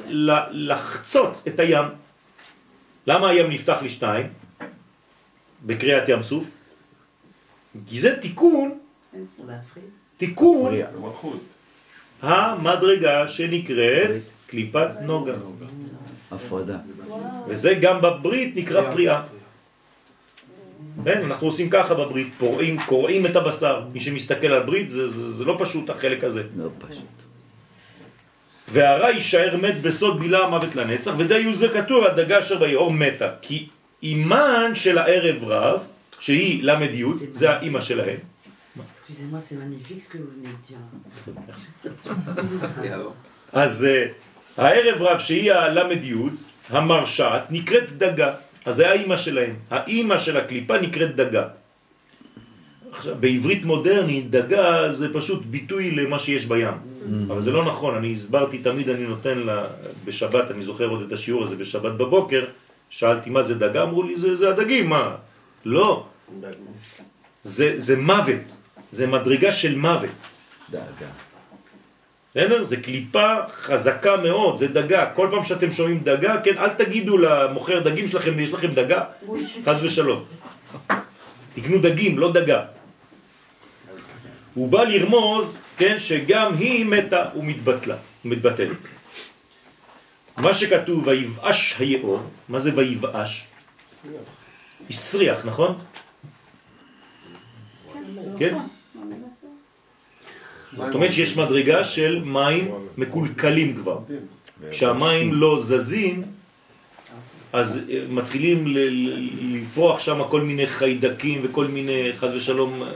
לחצות את הים. למה הים נפתח לשתיים? בקריאת ים סוף? כי זה תיקון, תיקון. המדרגה שנקראת קליפת נוגה. הפרדה. וזה גם בברית נקרא פריאה. כן, אנחנו עושים ככה בברית, פורעים, קוראים את הבשר. מי שמסתכל על ברית זה, זה, זה לא פשוט החלק הזה. לא פשוט. והרע יישאר מת בסוד בילה המוות לנצח, ודי זה כתוב, הדגה אשר ביאור מתה. כי אימן של הערב רב, שהיא למד י', זה האימא שלהם. אז אה, הערב רב שהיא הלמד י', המרשעת, נקראת דגה. אז זה האימא שלהם. האימא של הקליפה נקראת דגה. עכשיו, בעברית מודרנית, דגה זה פשוט ביטוי למה שיש בים. אבל זה לא נכון, אני הסברתי, תמיד אני נותן לה, בשבת, אני זוכר עוד את השיעור הזה בשבת בבוקר, שאלתי מה זה דגה, אמרו לי זה, זה הדגים, מה? לא, זה, זה מוות, זה מדרגה של מוות. דאגה. בסדר? זה קליפה חזקה מאוד, זה דגה. כל פעם שאתם שומעים דגה, כן, אל תגידו למוכר דגים שלכם, יש לכם דגה, חס ושלום. תקנו דגים, לא דגה. הוא בא לרמוז, כן, שגם היא מתה ומתבטלה, ומתבטלת. מה שכתוב, ויבאש היאור, מה זה ויבאש? הסריח, נכון? כן? זאת אומרת שיש מדרגה של מים מקולקלים כבר. כשהמים לא זזים, אז אה, מתחילים לפרוח שם כל מיני חיידקים וכל מיני, חז ושלום, אה,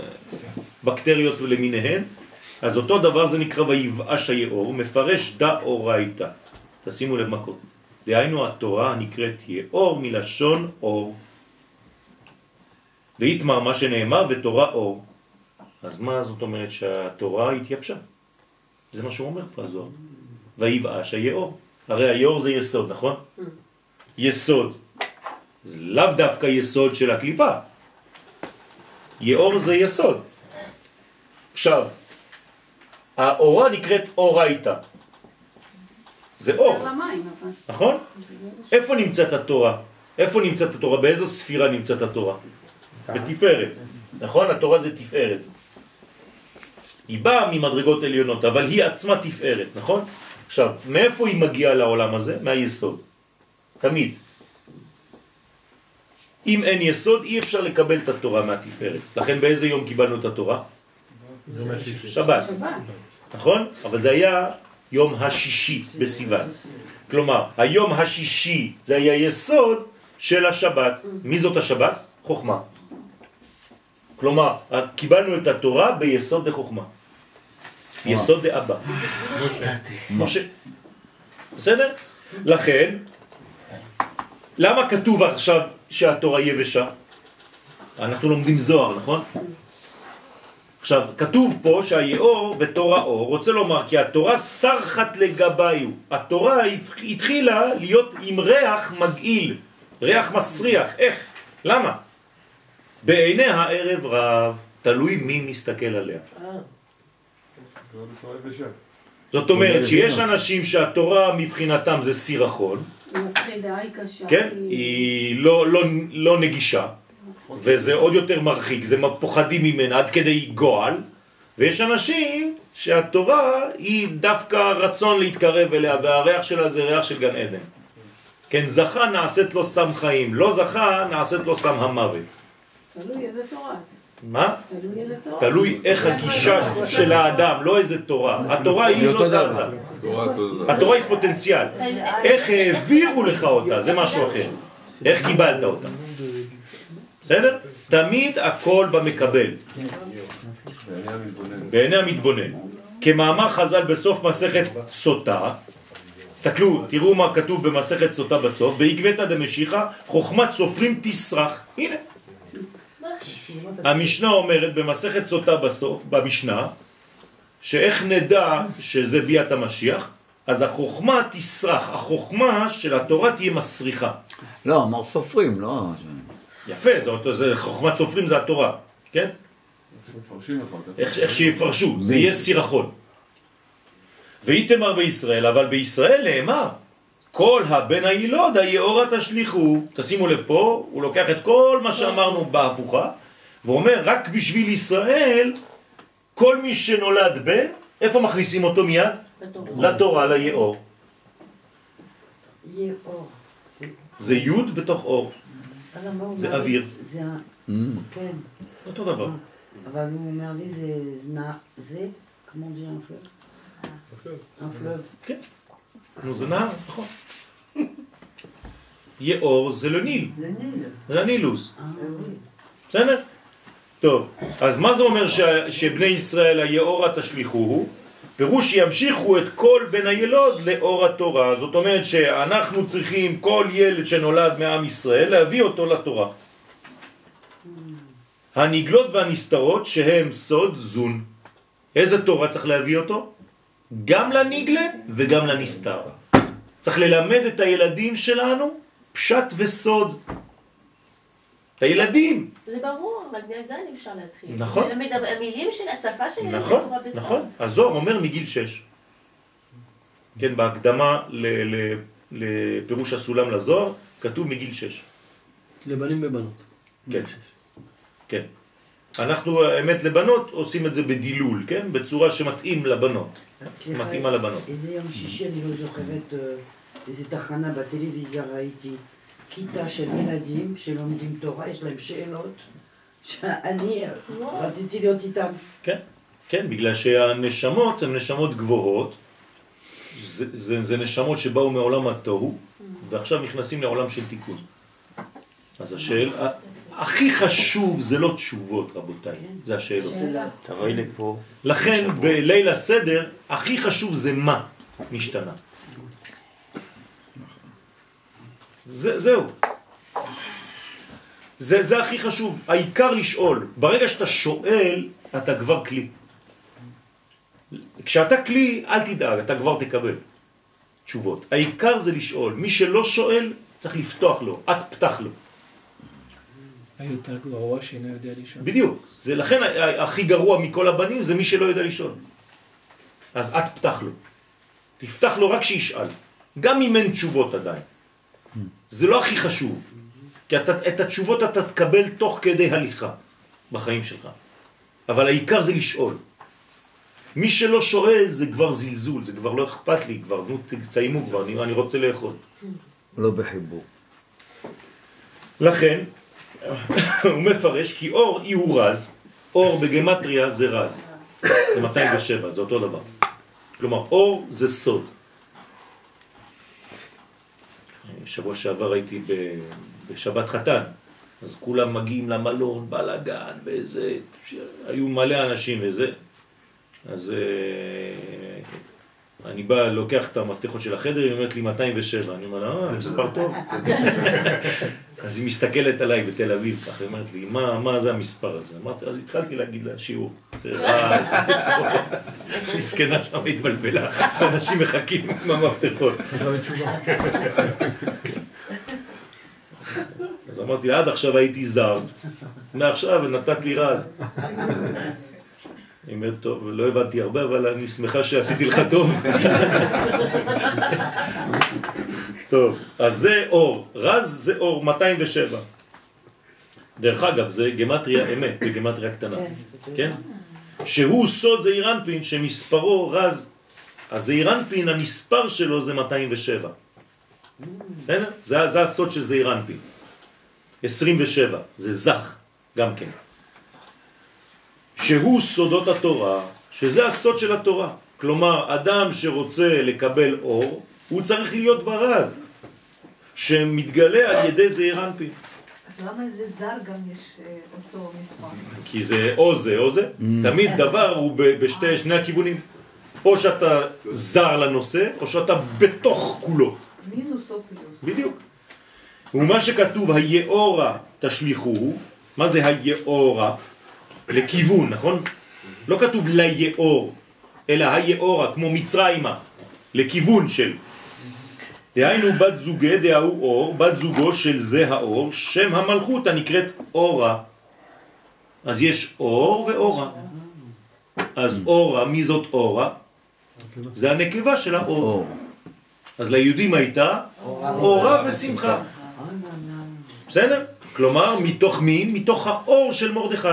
בקטריות למיניהן. אז אותו דבר זה נקרא ויבאש היאור, מפרש דאורייתא. תשימו לב מה קורה. דהיינו התורה נקראת יאור מלשון אור. ויתמר מה שנאמר ותורה אור. אז מה זאת אומרת שהתורה התייבשה? זה מה שהוא אומר פה הזוהר. ויבאש היאור. הרי היאור זה יסוד, נכון? יסוד. זה לאו דווקא יסוד של הקליפה. יאור זה יסוד. עכשיו, האורה נקראת אורייתא. זה אור. נכון? איפה נמצאת התורה? איפה נמצאת התורה? באיזו ספירה נמצאת התורה? בתפארת. נכון? התורה זה תפארת. היא באה ממדרגות עליונות, אבל היא עצמה תפארת, נכון? עכשיו, מאיפה היא מגיעה לעולם הזה? מהיסוד. תמיד. אם אין יסוד, אי אפשר לקבל את התורה מהתפארת. לכן באיזה יום קיבלנו את התורה? שבת. נכון? אבל זה היה יום השישי בסיוון. כלומר, היום השישי זה היה יסוד של השבת. מי זאת השבת? חוכמה. כלומר, קיבלנו את התורה ביסוד דחוכמה. יסוד דאבא. משה. בסדר? לכן, למה כתוב עכשיו שהתורה יבשה? אנחנו לומדים זוהר, נכון? עכשיו, כתוב פה שהיאור ותורה אור, רוצה לומר כי התורה סרחת לגביו. התורה התחילה להיות עם ריח מגעיל, ריח מסריח. איך? למה? בעיני הערב רב, תלוי מי מסתכל עליה. לא בצורה יבשה. זאת אומרת שיש אנשים שהתורה מבחינתם זה סירחון, היא מפחידה, היא קשה. כן? היא לא, לא, לא נגישה, וזה עוד יותר מרחיק, זה פוחדים ממנה עד כדי גועל, ויש אנשים שהתורה היא דווקא רצון להתקרב אליה, והריח שלה זה ריח של גן עדן. כן, זכה נעשית לו סם חיים, לא זכה נעשית לו סם המוות. תלוי איזה תורה זה. מה? תלוי איזה תורה. תלוי איך הגישה של האדם, לא איזה תורה. התורה היא לא. זזה. התורה היא פוטנציאל. איך העבירו לך אותה, זה משהו אחר. איך קיבלת אותה. בסדר? תמיד הכל במקבל, בעיני המתבונן. בעיני המתבונן. כמאמר חז"ל בסוף מסכת סוטה, תסתכלו, תראו מה כתוב במסכת סוטה בסוף, בעקבתא דמשיחא, חוכמת סופרים תסרח. הנה, המשנה אומרת במסכת סוטה בסוף, במשנה, שאיך נדע שזה ביאת המשיח, אז החוכמה תסרח, החוכמה של התורה תהיה מסריחה. לא, אמר סופרים, לא... יפה, זה, זה חוכמת סופרים זה התורה, כן? איך, איך שיפרשו, זה יהיה סירחון. ואיתמר בישראל, אבל בישראל נאמר, כל הבן הילוד היאורה תשליכו. תשימו לב פה, הוא לוקח את כל מה שאמרנו בהפוכה, ואומר, רק בשביל ישראל, כל מי שנולד בן, איפה מכניסים אותו מיד? לתורה, ליאור. יהיה אור. זה- זה י' בתוך אור, זה? אוויר. זה. Mm. כן. אותו דבר. אבל הוא זה זנה... זה? כמו fleuve? un fleuve. נו, זה נהר, נכון. יאור זה לניל, Nil. זה הנילוס. Oui. בסדר? טוב, אז מה זה אומר ש... שבני ישראל היאורה תשליכוהו? פירוש שימשיכו את כל בן הילוד לאור התורה. זאת אומרת שאנחנו צריכים כל ילד שנולד מעם ישראל להביא אותו לתורה. הנגלות והנסתרות שהם סוד זון. איזה תורה צריך להביא אותו? גם לנגלה וגם לנסתר. צריך ללמד את הילדים שלנו פשט וסוד. את הילדים. זה ברור, אבל מהגן אפשר להתחיל. נכון. ללמד המילים של השפה שלהם. נכון. נכון. הזוהר אומר מגיל שש. כן, בהקדמה ל- ל- לפירוש הסולם לזוהר, כתוב מגיל שש. לבנים ובנות. כן, כן. אנחנו, האמת, לבנות עושים את זה בדילול, כן? בצורה שמתאים לבנות. מתאימה לבנות. איזה יום שישי אני לא זוכרת אה, איזה תחנה בטלוויזיה ראיתי כיתה של ילדים שלומדים תורה, יש להם שאלות שאני רציתי להיות איתם. כן, כן, בגלל שהנשמות הן נשמות גבוהות, זה, זה, זה נשמות שבאו מעולם התוהו, ועכשיו נכנסים לעולם של תיקון. אז השאלה, הכי חשוב זה לא תשובות, רבותיי, זה השאלות. תבואי לפה. לכן בליל הסדר, הכי חשוב זה מה נשתנה. זה, זהו. זה, זה הכי חשוב. העיקר לשאול. ברגע שאתה שואל, אתה כבר כלי. כשאתה כלי, אל תדאג, אתה כבר תקבל תשובות. העיקר זה לשאול. מי שלא שואל, צריך לפתוח לו. את פתח לו. היותר גרוע שאינו יודע לישון. בדיוק. זה לכן הכי גרוע מכל הבנים זה מי שלא יודע לשאול. אז את פתח לו. תפתח לו רק שישאל. גם אם אין תשובות עדיין. זה לא הכי חשוב. כי אתה, את התשובות אתה תקבל תוך כדי הליכה בחיים שלך. אבל העיקר זה לשאול. מי שלא שואל זה כבר זלזול, זה כבר לא אכפת לי, כבר נו תסיימו כבר, אני, אני רוצה לאכול. לא בחיבור. לכן, הוא מפרש כי אור אי הוא רז, אור בגמטריה זה רז. זה 207, זה אותו דבר. כלומר, אור זה סוד. שבוע שעבר הייתי בשבת חתן, אז כולם מגיעים למלון, בלאגן, וזה, היו מלא אנשים וזה. אז אה, אני בא, לוקח את המפתחות של החדר, היא אומרת לי 207, אני אומר לה, אה, מספר טוב. אז היא מסתכלת עליי בתל אביב, ככה, היא אומרת לי, מה, מה זה המספר הזה? אמרתי, אז התחלתי להגיד לה שיעור. אה, איזה סוף. מסכנה שם התבלבלה, אנשים מחכים עם המפתחות. אז אמרתי לה, עד עכשיו הייתי זר, מעכשיו נתת לי רז. אומרת, טוב, לא הבנתי הרבה, אבל אני שמחה שעשיתי לך טוב. טוב, אז זה אור. רז זה אור, 207. דרך אגב, זה גמטריה אמת, בגמטריה קטנה. כן? שהוא סוד זעיר אנפין שמספרו רז. אז זעיר אנפין, המספר שלו זה 207. בסדר? זה, זה הסוד של זעיר אנפין. 27, זה זך, גם כן. שהוא סודות התורה, שזה הסוד של התורה. כלומר, אדם שרוצה לקבל אור, הוא צריך להיות ברז, שמתגלה על ידי זעיר אנפין. אז למה לזר גם יש אה, אותו מספר? כי זה או זה או זה. תמיד דבר הוא ב- בשתי שני הכיוונים. או שאתה זר לנושא, או שאתה בתוך כולו. מינוס או פלוס. בדיוק. ומה שכתוב היאורה תשליכוהו, מה זה היאורה? לכיוון, נכון? לא כתוב ליאור, אלא היאורה, כמו מצרימה, לכיוון של. דהיינו בת זוגי דההו אור, בת זוגו של זה האור, שם המלכות הנקראת אורה. אז יש אור ואורה. אז אורה, מי זאת אורה? זה הנקבה של האור. אז ליהודים הייתה אורה ושמחה. בסדר? כלומר, מתוך מי? מתוך האור של מרדכי.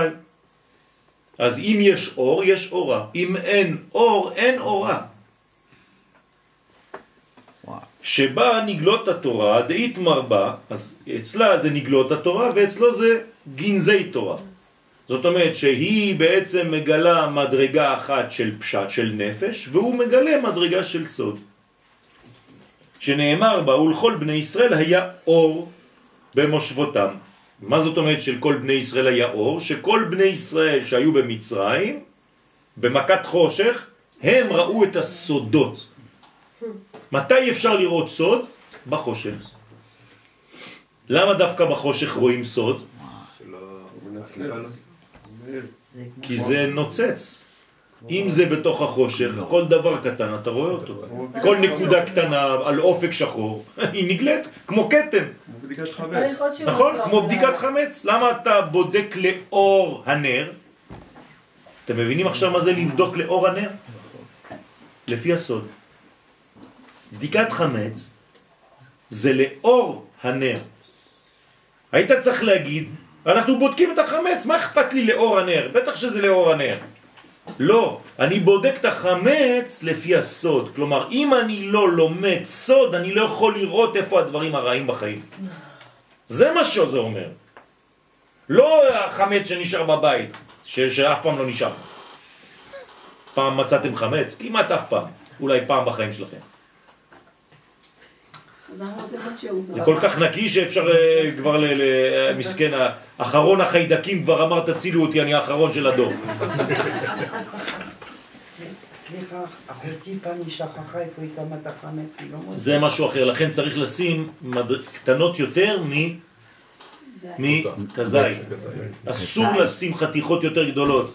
אז אם יש אור, יש אורה. אם אין אור, אין אורה. שבה נגלות התורה, דאית מרבה, אז אצלה זה נגלות התורה ואצלו זה גנזי תורה. זאת אומרת שהיא בעצם מגלה מדרגה אחת של פשט, של נפש, והוא מגלה מדרגה של סוד. שנאמר בה, ולכל בני ישראל היה אור במושבותם. מה זאת אומרת של כל בני ישראל היה אור? שכל בני ישראל שהיו במצרים, במכת חושך, הם ראו את הסודות. מתי אפשר לראות סוד? בחושך. למה דווקא בחושך רואים סוד? כי זה נוצץ. אם זה בתוך החושך, כל דבר קטן אתה רואה אותו. כל נקודה קטנה על אופק שחור, היא נגלית כמו כתם. נכון? כמו בדיקת חמץ. למה אתה בודק לאור הנר? אתם מבינים עכשיו מה זה לבדוק לאור הנר? לפי הסוד. בדיקת חמץ זה לאור הנר. היית צריך להגיד, אנחנו בודקים את החמץ, מה אכפת לי לאור הנר? בטח שזה לאור הנר. לא, אני בודק את החמץ לפי הסוד. כלומר, אם אני לא לומד סוד, אני לא יכול לראות איפה הדברים הרעים בחיים. זה מה שזה אומר. לא החמץ שנשאר בבית, ש- שאף פעם לא נשאר. פעם מצאתם חמץ? כמעט אף פעם. אולי פעם בחיים שלכם. אז אנחנו רוצים עוד שיעור סוף. זה כל כך נקי שאפשר אה, כבר ל... ל- מסכן, האחרון החיידקים כבר אמר תצילו אותי, אני האחרון של הדור. סליחה, אחותי פעם היא שכחה איפה היא שמה את החמץ, היא לא מוצאת. זה משהו אחר, לכן צריך לשים. קטנות יותר. מכזית. אסור לשים חתיכות יותר גדולות.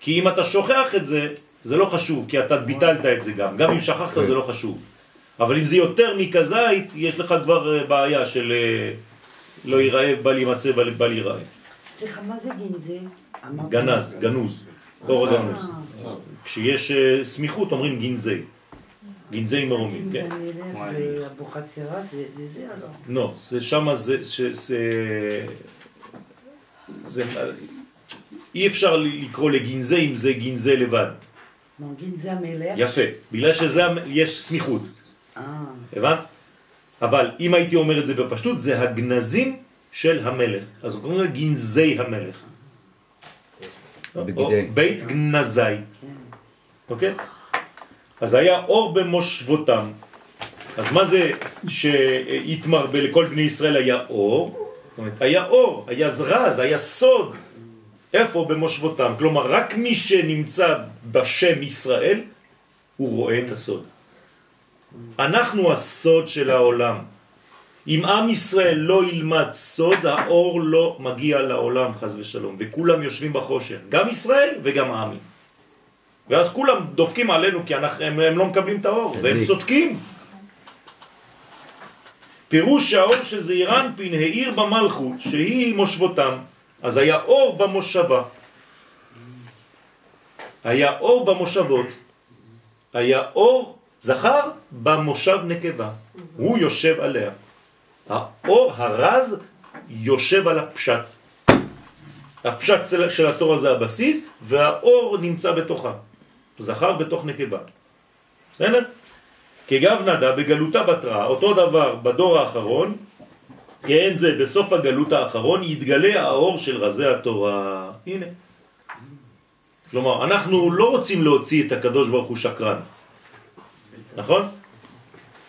כי אם אתה שוכח את זה, זה לא חשוב, כי אתה ביטלת את זה גם. גם אם שכחת זה לא חשוב. אבל אם זה יותר מכזית, יש לך כבר אה, בעיה של אה, לא ייראה, בל יימצא, בל ייראה. סליחה, מה זה? אמרת- גנז, גנוז, אור אה, הגנוז. כשיש סמיכות אומרים גנזי. גנזי מרומים, כן. ואבוחצירא זה זה זה הלא. לא, זה שמה זה, ש, זה, זה, אי אפשר לקרוא לגנזי אם זה גנזי לבד. לא, גנזי המלך. יפה, בגלל שזה יש סמיכות, הבנת? אבל אם הייתי אומר את זה בפשטות, זה הגנזים של המלך. אז הוא קוראים לזה גנזי המלך. או. בית גנזי. אוקיי? אז היה אור במושבותם. אז מה זה שהתמר לכל בני ישראל היה אור? זאת אומרת, היה אור, היה זרז, היה סוד. איפה? במושבותם. כלומר, רק מי שנמצא בשם ישראל, הוא רואה את הסוד. אנחנו הסוד של העולם. אם עם ישראל לא ילמד סוד, האור לא מגיע לעולם, חז ושלום. וכולם יושבים בחושך, גם ישראל וגם העמים. ואז כולם דופקים עלינו כי אנחנו, הם, הם לא מקבלים את האור, והם. צודקים. פירוש שהאור של זעיר אנפין העיר במלכות, שהיא מושבותם, אז היה אור במושבה. היה אור במושבות, היה אור זכר במושב נקבה. הוא יושב עליה. האור הרז יושב על הפשט. הפשט של- התורה זה הבסיס, והאור נמצא בתוכה. זכר בתוך נקבה. בסדר? כגב נדה בגלותה בתרה, אותו דבר בדור האחרון, כן זה בסוף הגלות האחרון יתגלה האור של רזי התורה. הנה. כלומר, אנחנו לא רוצים להוציא את הקדוש ברוך הוא שקרן. נכון?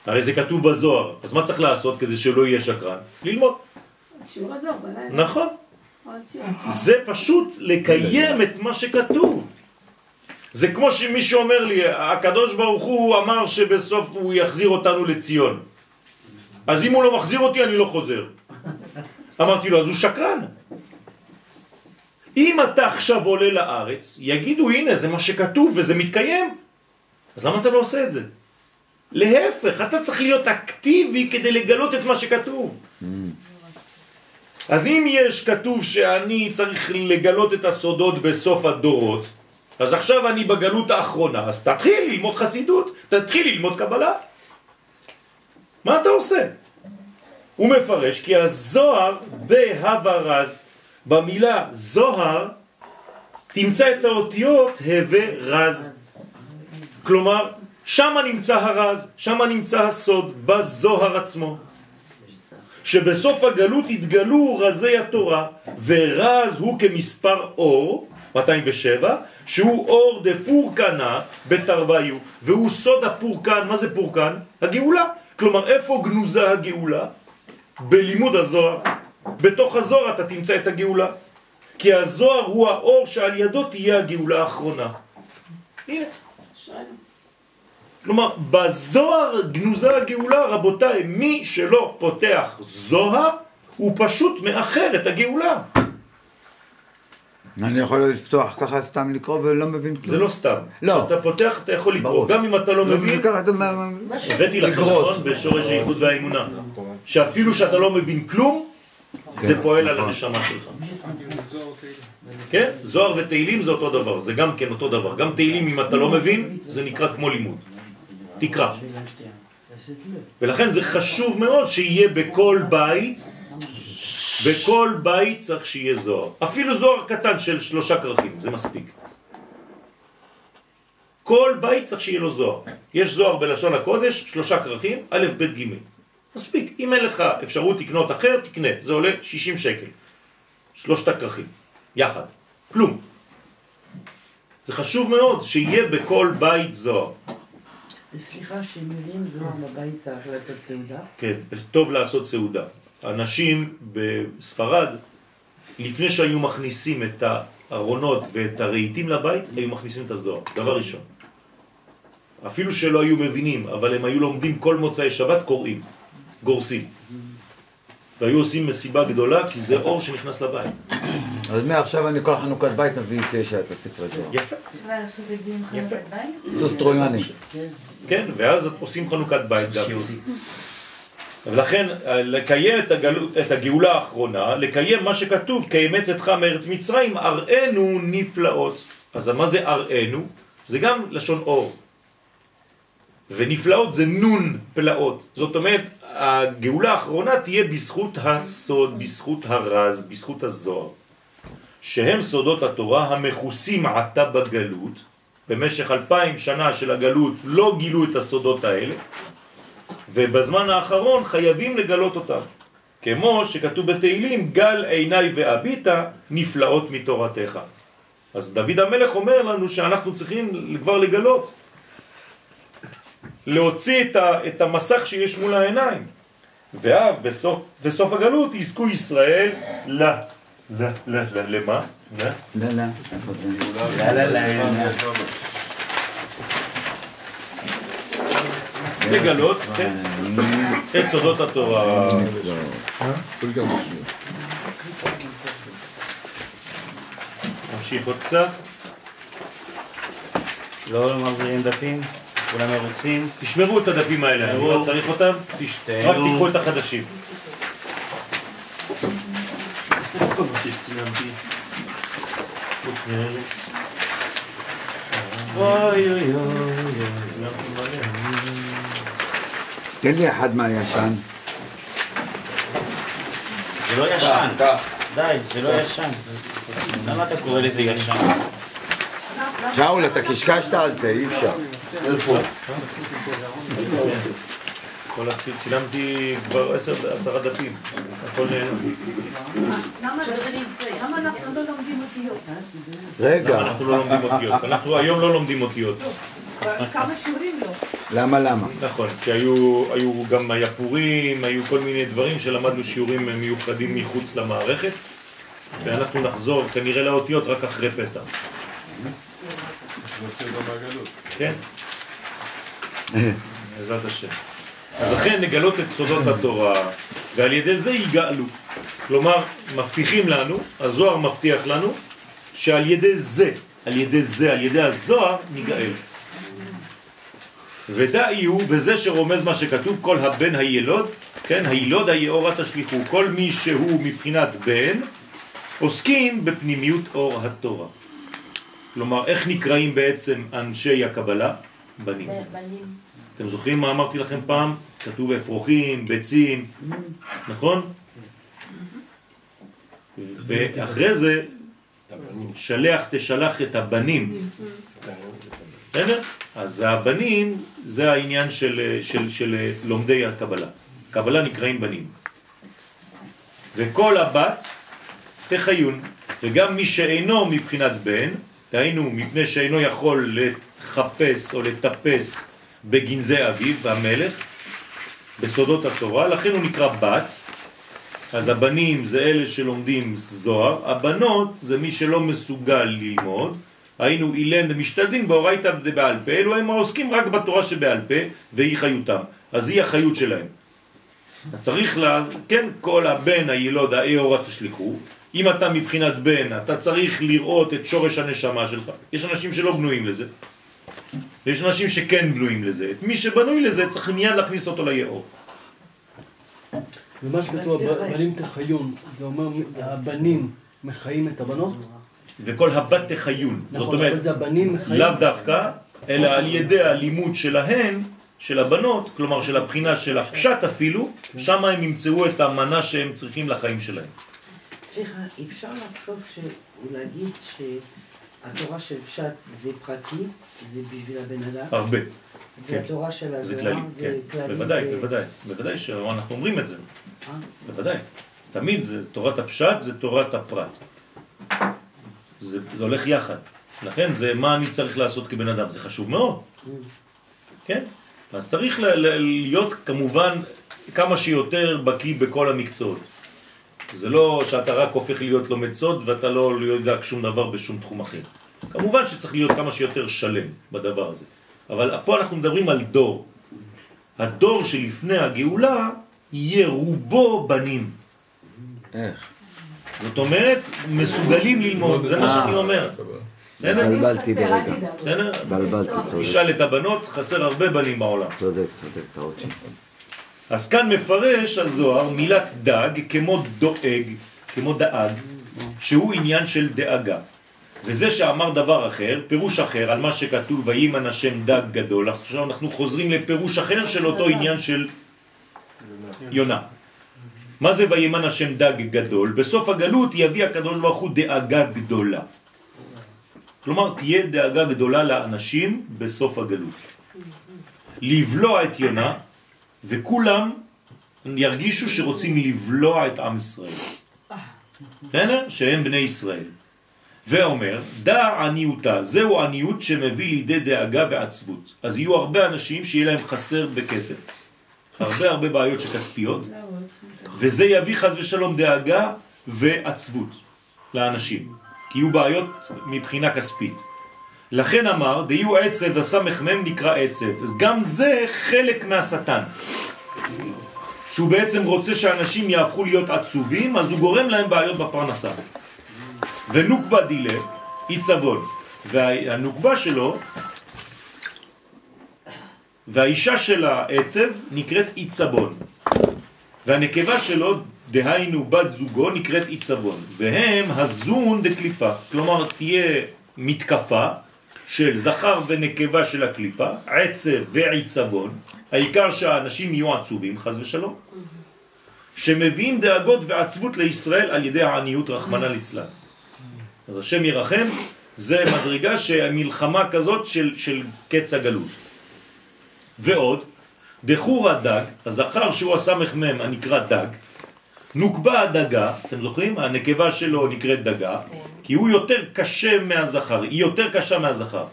הרי זה כתוב בזוהר, אז מה צריך לעשות כדי שלא יהיה שקרן? ללמוד. שיעור הזוהר בלילה. נכון. זה פשוט לקיים את מה שכתוב. זה כמו שמישהו אומר לי, הקדוש ברוך הוא אמר שבסוף הוא יחזיר אותנו לציון. אז אם הוא לא מחזיר אותי, אני לא חוזר. אמרתי לו, אז הוא שקרן. אם אתה עכשיו עולה לארץ, יגידו, הנה, זה מה שכתוב וזה מתקיים. אז למה אתה לא עושה את זה? להפך, אתה צריך להיות אקטיבי כדי לגלות את מה שכתוב. אז אם יש כתוב שאני צריך לגלות את הסודות בסוף הדורות, אז עכשיו אני בגלות האחרונה, אז תתחיל ללמוד חסידות, תתחיל ללמוד קבלה. מה אתה עושה? הוא מפרש כי הזוהר בהוורז, במילה זוהר, תמצא את האותיות הווה רז. כלומר, שם נמצא הרז, שם נמצא הסוד, בזוהר עצמו. שבסוף הגלות התגלו רזי התורה, ורז הוא כמספר אור, 207, שהוא אור דה פורקנה בתרוויו, והוא סוד הפורקן, מה זה פורקן? הגאולה. כלומר, איפה גנוזה הגאולה? בלימוד הזוהר. בתוך הזוהר אתה תמצא את הגאולה. כי הזוהר הוא האור שעל ידו תהיה הגאולה האחרונה. הנה. כלומר, בזוהר גנוזה הגאולה, רבותיי, מי שלא פותח זוהר, הוא פשוט מאחר את הגאולה. אני יכול לפתוח ככה סתם לקרוא ולא מבין כלום. זה לא סתם. לא. כשאתה פותח, אתה יכול לקרוא. גם אם אתה לא מבין, אתה אומר... הבאתי לכם נכון בשורש הייחוד והאמונה. שאפילו שאתה לא מבין כלום, זה כן, פועל על נכון. הנשמה שלך. כן? זוהר ותהילים זה אותו דבר, זה גם כן אותו דבר. גם תהילים אם אתה לא מבין, זה נקרא כמו לימוד. תקרא. ולכן זה חשוב מאוד שיהיה בכל בית, בכל בית צריך שיהיה זוהר. אפילו זוהר קטן של שלושה כרכים, זה מספיק. כל בית צריך שיהיה לו זוהר. יש זוהר בלשון הקודש, שלושה כרכים, א', ב', ג'. מספיק. אם אין לך אפשרות לקנות אחר, תקנה. זה עולה 60 שקל. שלושת הכרכים. יחד. כלום. זה חשוב מאוד שיהיה בכל בית זוהר. סליחה, שמביאים זוהר בבית צריך לעשות סעודה? כן, טוב לעשות סעודה. אנשים בספרד, לפני שהיו מכניסים את הארונות ואת הרהיטים לבית, היו מכניסים את הזוהר, דבר ראשון. אפילו שלא היו מבינים, אבל הם היו לומדים כל מוצאי שבת, קוראים, גורסים. והיו עושים מסיבה גדולה, כי זה אור שנכנס לבית. אז מעכשיו אני כל חנוכת בית מביא סיישה את הספרי זוהר. יפה. אפשר לעשות את זה עם חנוכת בית? סוס טרויאני. כן, ואז עושים חנוכת בית גם. ולכן לקיים את, הגלות, את הגאולה האחרונה, לקיים מה שכתוב, כאמץ אתך מארץ מצרים, אראנו נפלאות. אז מה זה אראנו? זה גם לשון אור. ונפלאות זה נון פלאות. זאת אומרת, הגאולה האחרונה תהיה בזכות הסוד, בזכות הרז, בזכות הזוהר. שהם סודות התורה המכוסים עתה בגלות, במשך אלפיים שנה של הגלות לא גילו את הסודות האלה, ובזמן האחרון חייבים לגלות אותם. כמו שכתוב בתהילים, גל עיניי ואביטה נפלאות מתורתך. אז דוד המלך אומר לנו שאנחנו צריכים כבר לגלות, להוציא את, המסך שיש מול העיניים. ואף בסוף, בסוף הגלות יזכו ישראל ל... ל... ל... ל... למה? ל... לא, לא, איפה זה? לא, לא, לא, לא. לגלות, כן, את סודות התורה. נמשיך עוד קצת. לא מחזירים דפים? כולם מרוצים? תשמרו את הדפים האלה, אני לא צריך אותם, רק תיקחו את החדשים. כל מה שצילמתי, חוץ מאלה. אוי אוי אוי. צילמתי מלא. תן לי אחד מהישן. זה לא ישן. די, זה לא ישן. למה אתה קורא לזה ישן? שאול, אתה קשקשת על זה, אי אפשר. כל הצי- צילמתי כבר עשר, עשרה דפים, הכל נעלם. למה למה אנחנו לא לומדים אותיות? רגע, למה אנחנו לא לומדים אותיות? אנחנו היום לא לומדים אותיות. כבר כמה שיעורים לא. למה למה? נכון, כי היו, היו גם היה פורים, היו כל מיני דברים שלמדנו שיעורים מיוחדים מחוץ למערכת ואנחנו נחזור כנראה לאותיות רק אחרי פסח. כן. בעזרת השם. אז לכן נגלות את סודות התורה, ועל ידי זה יגאלו. כלומר, מבטיחים לנו, הזוהר מבטיח לנו, שעל ידי זה, על ידי זה, על ידי הזוהר, ניגאל. ודאי הוא, וזה שרומז מה שכתוב, כל הבן הילוד, כן, הילוד היאורה תשליחו, כל מי שהוא מבחינת בן, עוסקים בפנימיות אור התורה. כלומר, איך נקראים בעצם אנשי הקבלה? בנים. בנים. אתם זוכרים מה אמרתי לכם פעם? כתוב אפרוחים, ביצים, נכון? ואחרי זה, שלח תשלח את הבנים. בסדר? אז הבנים זה העניין של, של, של לומדי הקבלה. קבלה נקראים בנים. וכל הבת תחיון, וגם מי שאינו מבחינת בן, דהיינו מפני שאינו יכול לחפש או לטפס בגנזי אביו והמלך, בסודות התורה, לכן הוא נקרא בת, אז הבנים זה אלה שלומדים זוהר, הבנות זה מי שלא מסוגל ללמוד, היינו אילן ומשתדלים באורייתא בעל פה, אלו הם העוסקים רק בתורה שבעל פה והיא חיותם, אז היא החיות שלהם. אז צריך, לה, כן, כל הבן הילוד האהורה תשליחו, אם אתה מבחינת בן, אתה צריך לראות את שורש הנשמה שלך. יש אנשים שלא בנויים לזה. יש אנשים שכן בנויים לזה. את מי שבנוי לזה צריך מיד להכניס אותו ליאור. ומה שכתוב, הבנים תחיון, זה אומר הבנים מחיים את הבנות? וכל הבת תחיון. זאת נכון, אומרת. לאו דווקא, אלא על ידי הלימוד שלהן, של הבנות, כלומר של הבחינה של הפשט אפילו, שם הם ימצאו את המנה שהם צריכים לחיים שלהם. סליחה, אפשר לחשוב ש... שהתורה של פשט זה פרטי, זה בשביל הבן אדם? הרבה. כן. והתורה של זה הזוהר כללי, זה כן. כללי. בוודאי, זה- בוודאי. בוודאי שאנחנו אומרים את זה. אה? בוודאי. תמיד תורת הפשט זה תורת הפרט. זה, זה הולך יחד. לכן זה מה אני צריך לעשות כבן אדם, זה חשוב מאוד. כן? אז צריך להיות כמובן כמה שיותר בקיא בכל המקצועות. זה לא שאתה רק הופך להיות לומד סוד ואתה לא יודע שום דבר בשום תחום אחר. כמובן שצריך להיות כמה שיותר שלם בדבר הזה. אבל פה אנחנו מדברים על דור. הדור שלפני הגאולה יהיה רובו בנים. איך? זאת אומרת, מסוגלים ללמוד, זה מה שאני אומר. בסדר? בלבלתי ברגע. בסדר? בלבלתי, צודק. תשאל את הבנות, חסר הרבה בנים בעולם. צודק, צודק, טעות שלי. אז כאן מפרש הזוהר מילת דג כמו דואג, כמו דאג, שהוא עניין של דאגה. וזה שאמר דבר אחר, פירוש אחר על מה שכתוב וימן השם דג גדול, עכשיו אנחנו חוזרים לפירוש אחר של אותו עניין של יונה. מה זה וימן השם דג גדול? בסוף הגלות יביא הקדוש ברוך הוא דאגה גדולה. כלומר, תהיה דאגה גדולה לאנשים בסוף הגלות. לבלוע את יונה, וכולם ירגישו שרוצים לבלוע את עם ישראל. בסדר? שהם בני ישראל. ואומר, דע עניותה, זהו עניות שמביא לידי דאגה ועצבות. אז יהיו הרבה אנשים שיהיה להם חסר בכסף. הרבה הרבה בעיות שכספיות, וזה יביא חז ושלום דאגה ועצבות לאנשים, כי יהיו בעיות מבחינה כספית. לכן אמר, דיהו עצב וסמך מם נקרא עצב. אז גם זה חלק מהשטן. שהוא בעצם רוצה שאנשים יהפכו להיות עצובים, אז הוא גורם להם בעיות בפרנסה. ונוקבה דילה, עיצבון. והנוקבה שלו, והאישה של העצב נקראת עיצבון. והנקבה שלו, דהיינו בת זוגו, נקראת עיצבון. והם הזון דקליפה. כלומר, תהיה מתקפה של זכר ונקבה של הקליפה, עצב ועיצבון, העיקר שהאנשים יהיו עצובים, חז ושלום, שמביאים דאגות ועצבות לישראל על ידי העניות רחמנה ליצלן. אז השם ירחם, זה מדרגה שהמלחמה כזאת של, של קץ הגלות. ועוד, בחור הדג, הזכר שהוא הסמך מם הנקרא דג, נוקבה הדגה, אתם זוכרים? הנקבה שלו נקראת דגה, כי הוא יותר קשה מהזכר, היא יותר קשה מהזכר.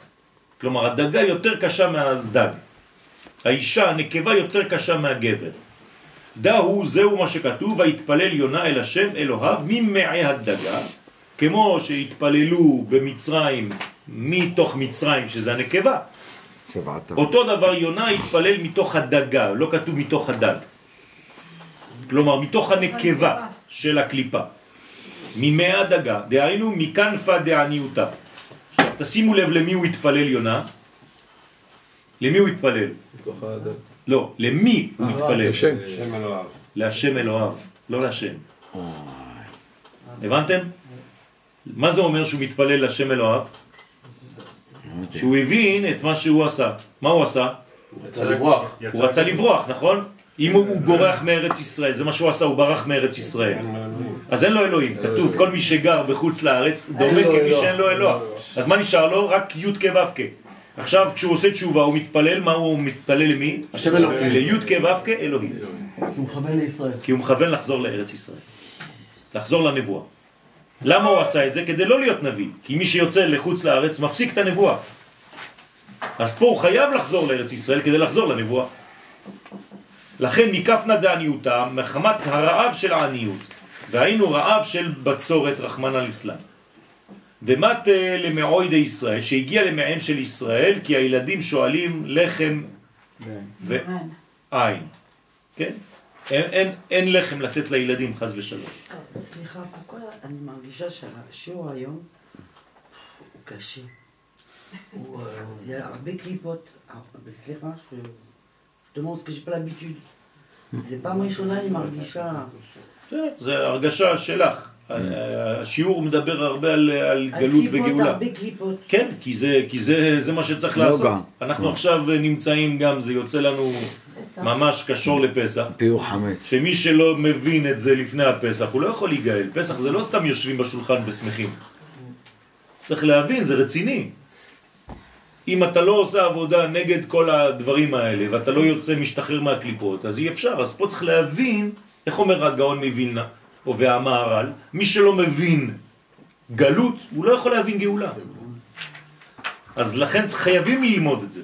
כלומר, הדגה יותר קשה מהדג. האישה, הנקבה, יותר קשה מהגבר. דהו, זהו מה שכתוב, והתפלל יונה אל השם אלוהיו ממעי הדגה, כמו שהתפללו במצרים מתוך מצרים, שזה הנקבה. שבעת. אותו דבר יונה התפלל מתוך הדגה, לא כתוב מתוך הדג. כלומר, מתוך הנקבה של הקליפה. ממי הדגה, דהיינו מכנפה דעניותה. עכשיו, תשימו לב למי הוא התפלל יונה. למי הוא התפלל? מתוך הדג. לא, למי הוא התפלל? שם אלוהיו. להשם אלוהיו, לא להשם. הבנתם? מה זה אומר שהוא מתפלל להשם אלוהיו? שהוא הבין את מה שהוא עשה. מה הוא עשה? רצה לברוח. הוא רצה לברוח, נכון? אם הוא בורח מארץ ישראל, זה מה שהוא עשה, הוא ברח מארץ ישראל. אז אין לו אלוהים, כתוב, כל מי שגר בחוץ לארץ דומה כמי. שאין לו אלוה. אז מה נשאר לו? רק י' כ' ו' כ'. עכשיו כשהוא עושה תשובה הוא מתפלל, מה הוא מתפלל למי? השם אלוקים. לי' כ' ו' כ' אלוהים. כי הוא מכוון לישראל. כי הוא מכוון לחזור לארץ ישראל. לחזור לנבואה. למה הוא עשה את זה? כדי לא להיות נביא. כי מי שיוצא לחוץ לארץ מפסיק את הנבואה. אז פה הוא חייב לחזור לארץ ישראל כדי לחזור לנבואה. לכן מכפנה דעניותה, מחמת הרעב של העניות, והיינו רעב של בצורת רחמנא ליצלן. דמת אה, למעוי די ישראל, שהגיע למעם של ישראל, כי הילדים שואלים לחם ועין. כן? אין, אין, אין לחם לתת לילדים, חז ושלום. סליחה, כל אני מרגישה שהשיעור היום הוא קשה. הוא, euh, זה הרבה קליפות. אה, סליחה, demande ce que j'ai pas l'habitude. זה פעם ראשונה אני מרגישה... בסדר, זה הרגשה שלך. השיעור מדבר הרבה על, על על גלות קליפות, וגאולה. הרבה קליפות. כן, כי זה, כי זה, זה מה שצריך לא לעשות. גם. אנחנו עכשיו נמצאים גם, זה יוצא לנו ממש קשור לפסח. פיור חמץ. שמי שלא מבין את זה לפני הפסח, הוא לא יכול להיגאל. פסח זה לא סתם יושבים בשולחן ושמחים. צריך להבין, זה רציני. אם אתה לא עושה עבודה נגד כל הדברים האלה, ואתה לא יוצא משתחרר מהקליפות, אז אי אפשר. אז פה צריך להבין, איך אומר הגאון מווילנה, או והמהר"ל, מי שלא מבין גלות, הוא לא יכול להבין גאולה. אז לכן חייבים ללמוד את זה.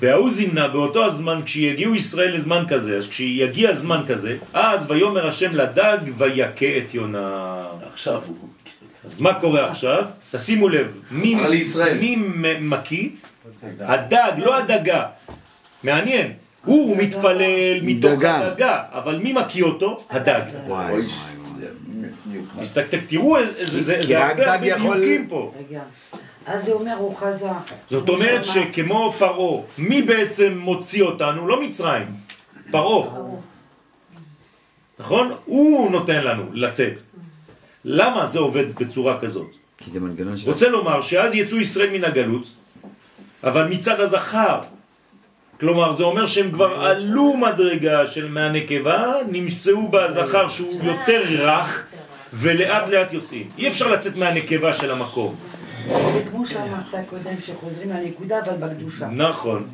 וההוא זימנה באותו הזמן, כשיגיעו ישראל לזמן כזה, אז כשיגיע זמן כזה, אז ויאמר השם לדג ויכה את יונה. עכשיו הוא... אז מה קורה עכשיו? תשימו לב, מי. מי מקיא? הדג, לא הדגה. מעניין. הוא מתפלל מתוך דגה. הדגה, אבל מי מקיא אותו? הדג. וואי, אוי, וואי. זה מיוחד. תסתכל, תראו איזה, זה, זה, כי זה רק הרבה דג הרבה יכול- דיוקים פה. אז זה אומר הוא חזר. זאת אומרת. שכמו פרעה, מי בעצם מוציא אותנו? לא מצרים, פרעה. נכון? הוא נותן לנו לצאת. למה זה עובד בצורה כזאת? כי זה מנגנון של... רוצה לומר שאז יצאו ישראל מן הגלות, אבל מצד הזכר. כלומר, זה אומר שהם כבר עלו מדרגה של מהנקבה, נמצאו בזכר שהוא יותר רך, ולאט לאט יוצאים. אי אפשר לצאת מהנקבה של המקום. זה כמו שאמרת קודם, שחוזרים לנקודה, אבל בקדושה. נכון.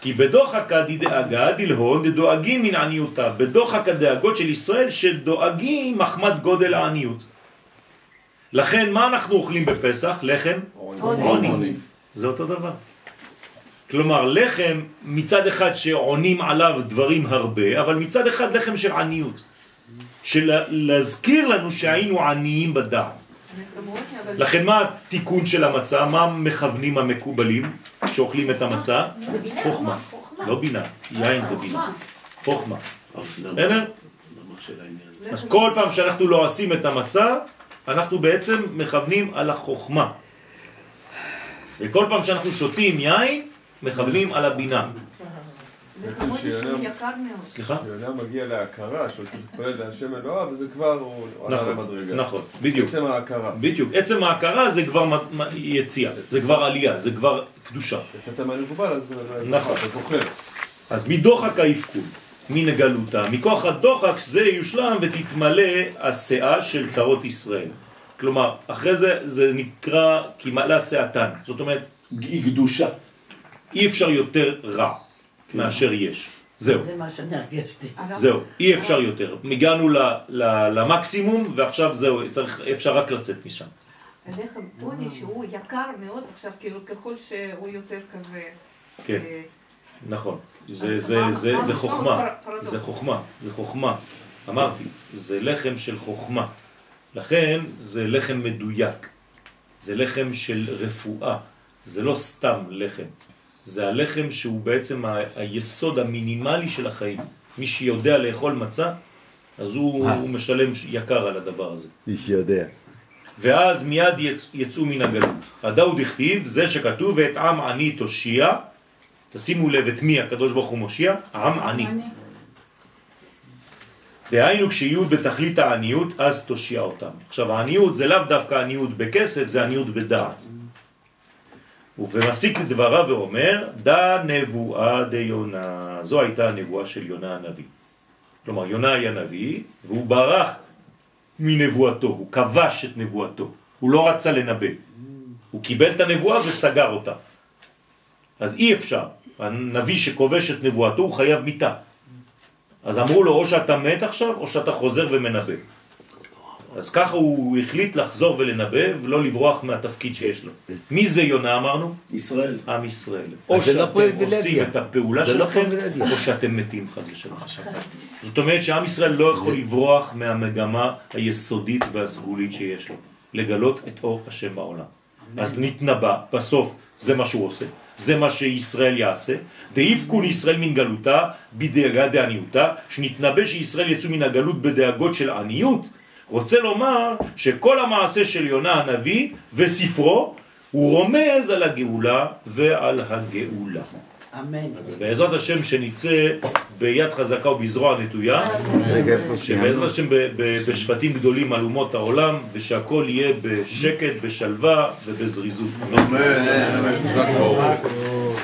כי בדוחק דאגה דלהון דדואגים מן עניותה. בדוחק הדאגות של ישראל שדואגים מחמת גודל העניות. לכן מה אנחנו אוכלים בפסח? לחם? עוני. זה אותו דבר. כלומר, לחם מצד אחד שעונים עליו דברים הרבה, אבל מצד אחד לחם של עניות. של להזכיר לנו שהיינו עניים בדעת. לכן מה התיקון של המצה? מה מכוונים המקובלים שאוכלים את המצה? חוכמה. לא בינה, יין זה בינה. חוכמה. בסדר? אז כל פעם שאנחנו לא עושים את המצה, אנחנו בעצם מכוונים על החוכמה. וכל פעם שאנחנו שותים יין, מכוונים על הבינה. מאוד. סליחה? כשאדם מגיע להכרה שהוא צריך להתפלל להשם אלוהיו, וזה כבר הוא עלה נכון, למדרגה. נכון, בדיוק. עצם ההכרה. בדיוק. עצם ההכרה זה כבר יציאה, זה כבר עלייה, זה כבר קדושה. יצאת מהמקובל, אז נכון. אתה זוכר. אז מדוחק האבקון, מן הגלותה, מכוח הדוחק זה יושלם ותתמלא השאה של צרות ישראל. כלומר, אחרי זה זה נקרא כי מלא שעתן. זאת אומרת, היא קדושה. אי אפשר יותר רע מאשר יש. זהו. זה מה שאני הרגשתי. זהו, אי אפשר יותר. הגענו ל- ל- למקסימום ועכשיו זהו, צריך, אפשר רק לצאת משם. הלחם עוני שהוא יקר מאוד עכשיו, כאילו ככל שהוא יותר כזה... כן, אה, נכון. זה, זה, זה, זה חוכמה? זה חוכמה, זה חוכמה. אמרתי, זה לחם של חוכמה. לכן זה לחם מדויק. זה לחם של רפואה, זה לא סתם לחם. זה הלחם שהוא בעצם ה- היסוד המינימלי של החיים. מי שיודע לאכול מצה, אז הוא, אה. הוא משלם יקר על הדבר הזה. מי שיודע. ואז מיד יצ... יצאו מן הגלות. הדאוד הכתיב, זה שכתוב, ואת עם עני תושיע, תשימו לב את מי הקדוש ברוך הוא מושיע, עם עני. דהיינו כשיהיו בתכלית העניות, אז תושיע אותם. עכשיו העניות זה לאו דווקא עניות בכסף, זה עניות בדעת. ומסיק דבריו ואומר, דא נבואה דיונה. זו הייתה הנבואה של יונה הנביא. כלומר, יונה היה נביא, והוא ברח מנבואתו, הוא כבש את נבואתו, הוא לא רצה לנבא. הוא קיבל את הנבואה וסגר אותה. אז אי אפשר. הנביא שכובש את נבואתו הוא חייב מיתה. אז אמרו לו, או שאתה מת עכשיו, או שאתה חוזר ומנבא. אז ככה הוא החליט לחזור ולנבא, ולא לברוח מהתפקיד שיש לו. מי זה יונה אמרנו? ישראל. עם ישראל. או לא שאתם. עושים את הפעולה זה לא שלכם. או שאתם מתים חס ושלום. זאת אומרת שעם ישראל לא יכול לברוח מהמגמה היסודית והסגולית שיש לו. לגלות את אור השם בעולם. אז נתנבא, בסוף זה מה שהוא עושה. זה מה שישראל יעשה. דאיבקון ישראל מן גלותה בדאגה דעניותה, שנתנבא שישראל יצאו מן הגלות בדאגות של עניות, רוצה לומר שכל המעשה של יונה הנביא וספרו הוא רומז על הגאולה ועל הגאולה. אמן. בעזרת השם שנצא ביד חזקה ובזרוע נטויה, שבעזרת? השם בשבטים גדולים על אומות העולם, ושהכל יהיה בשקט, בשלווה ובזריזות.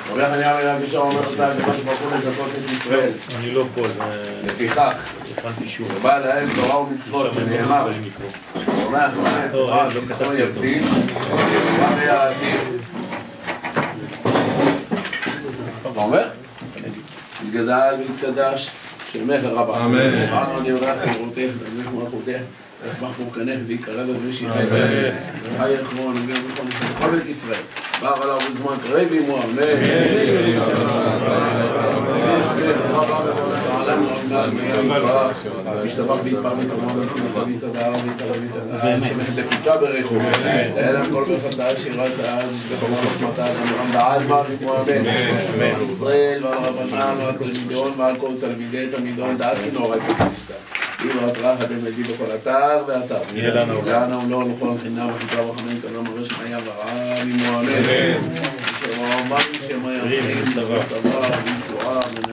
הולך אני לא פה, זה... לפיכך, הכנתי שיעור. ובא להם תורה ומצוות לא שנאמר. חמץ לא, לא. יבדיל, ומה ביעדים. אתה אומר? יתגדל ויתקדש, שמך רבה. אמן. אמרנו אני הולך חירותך, תדמיך מלכותך, אשמח פורקנך ויקרא בדמי שיחי. חי יחרון, אמן בכל בית ישראל. בר עליו בזמן קרב עמו, אמן. משתבח ויתפר ויתרום וכניסה ויתהדר ויתערב ויתעלה, שמחת לקודשה ברכו, לאלם כל ברכתה שירת הארץ, בחומה חוכמתה, אמרם בעלמא וכמו אמן. ישראל ועל רבנן ועל תלמידון ועל כל תלמידי תלמידון דעת כנורא כפשתה. אמרת רחת דמדי בכל אתר ואתר. יהיה לנו. ולא לכל חינם וחיטה וחנין כלום מראה שמיה ורעה עמו אמן. שלום, מה חיים סבא. וסבא.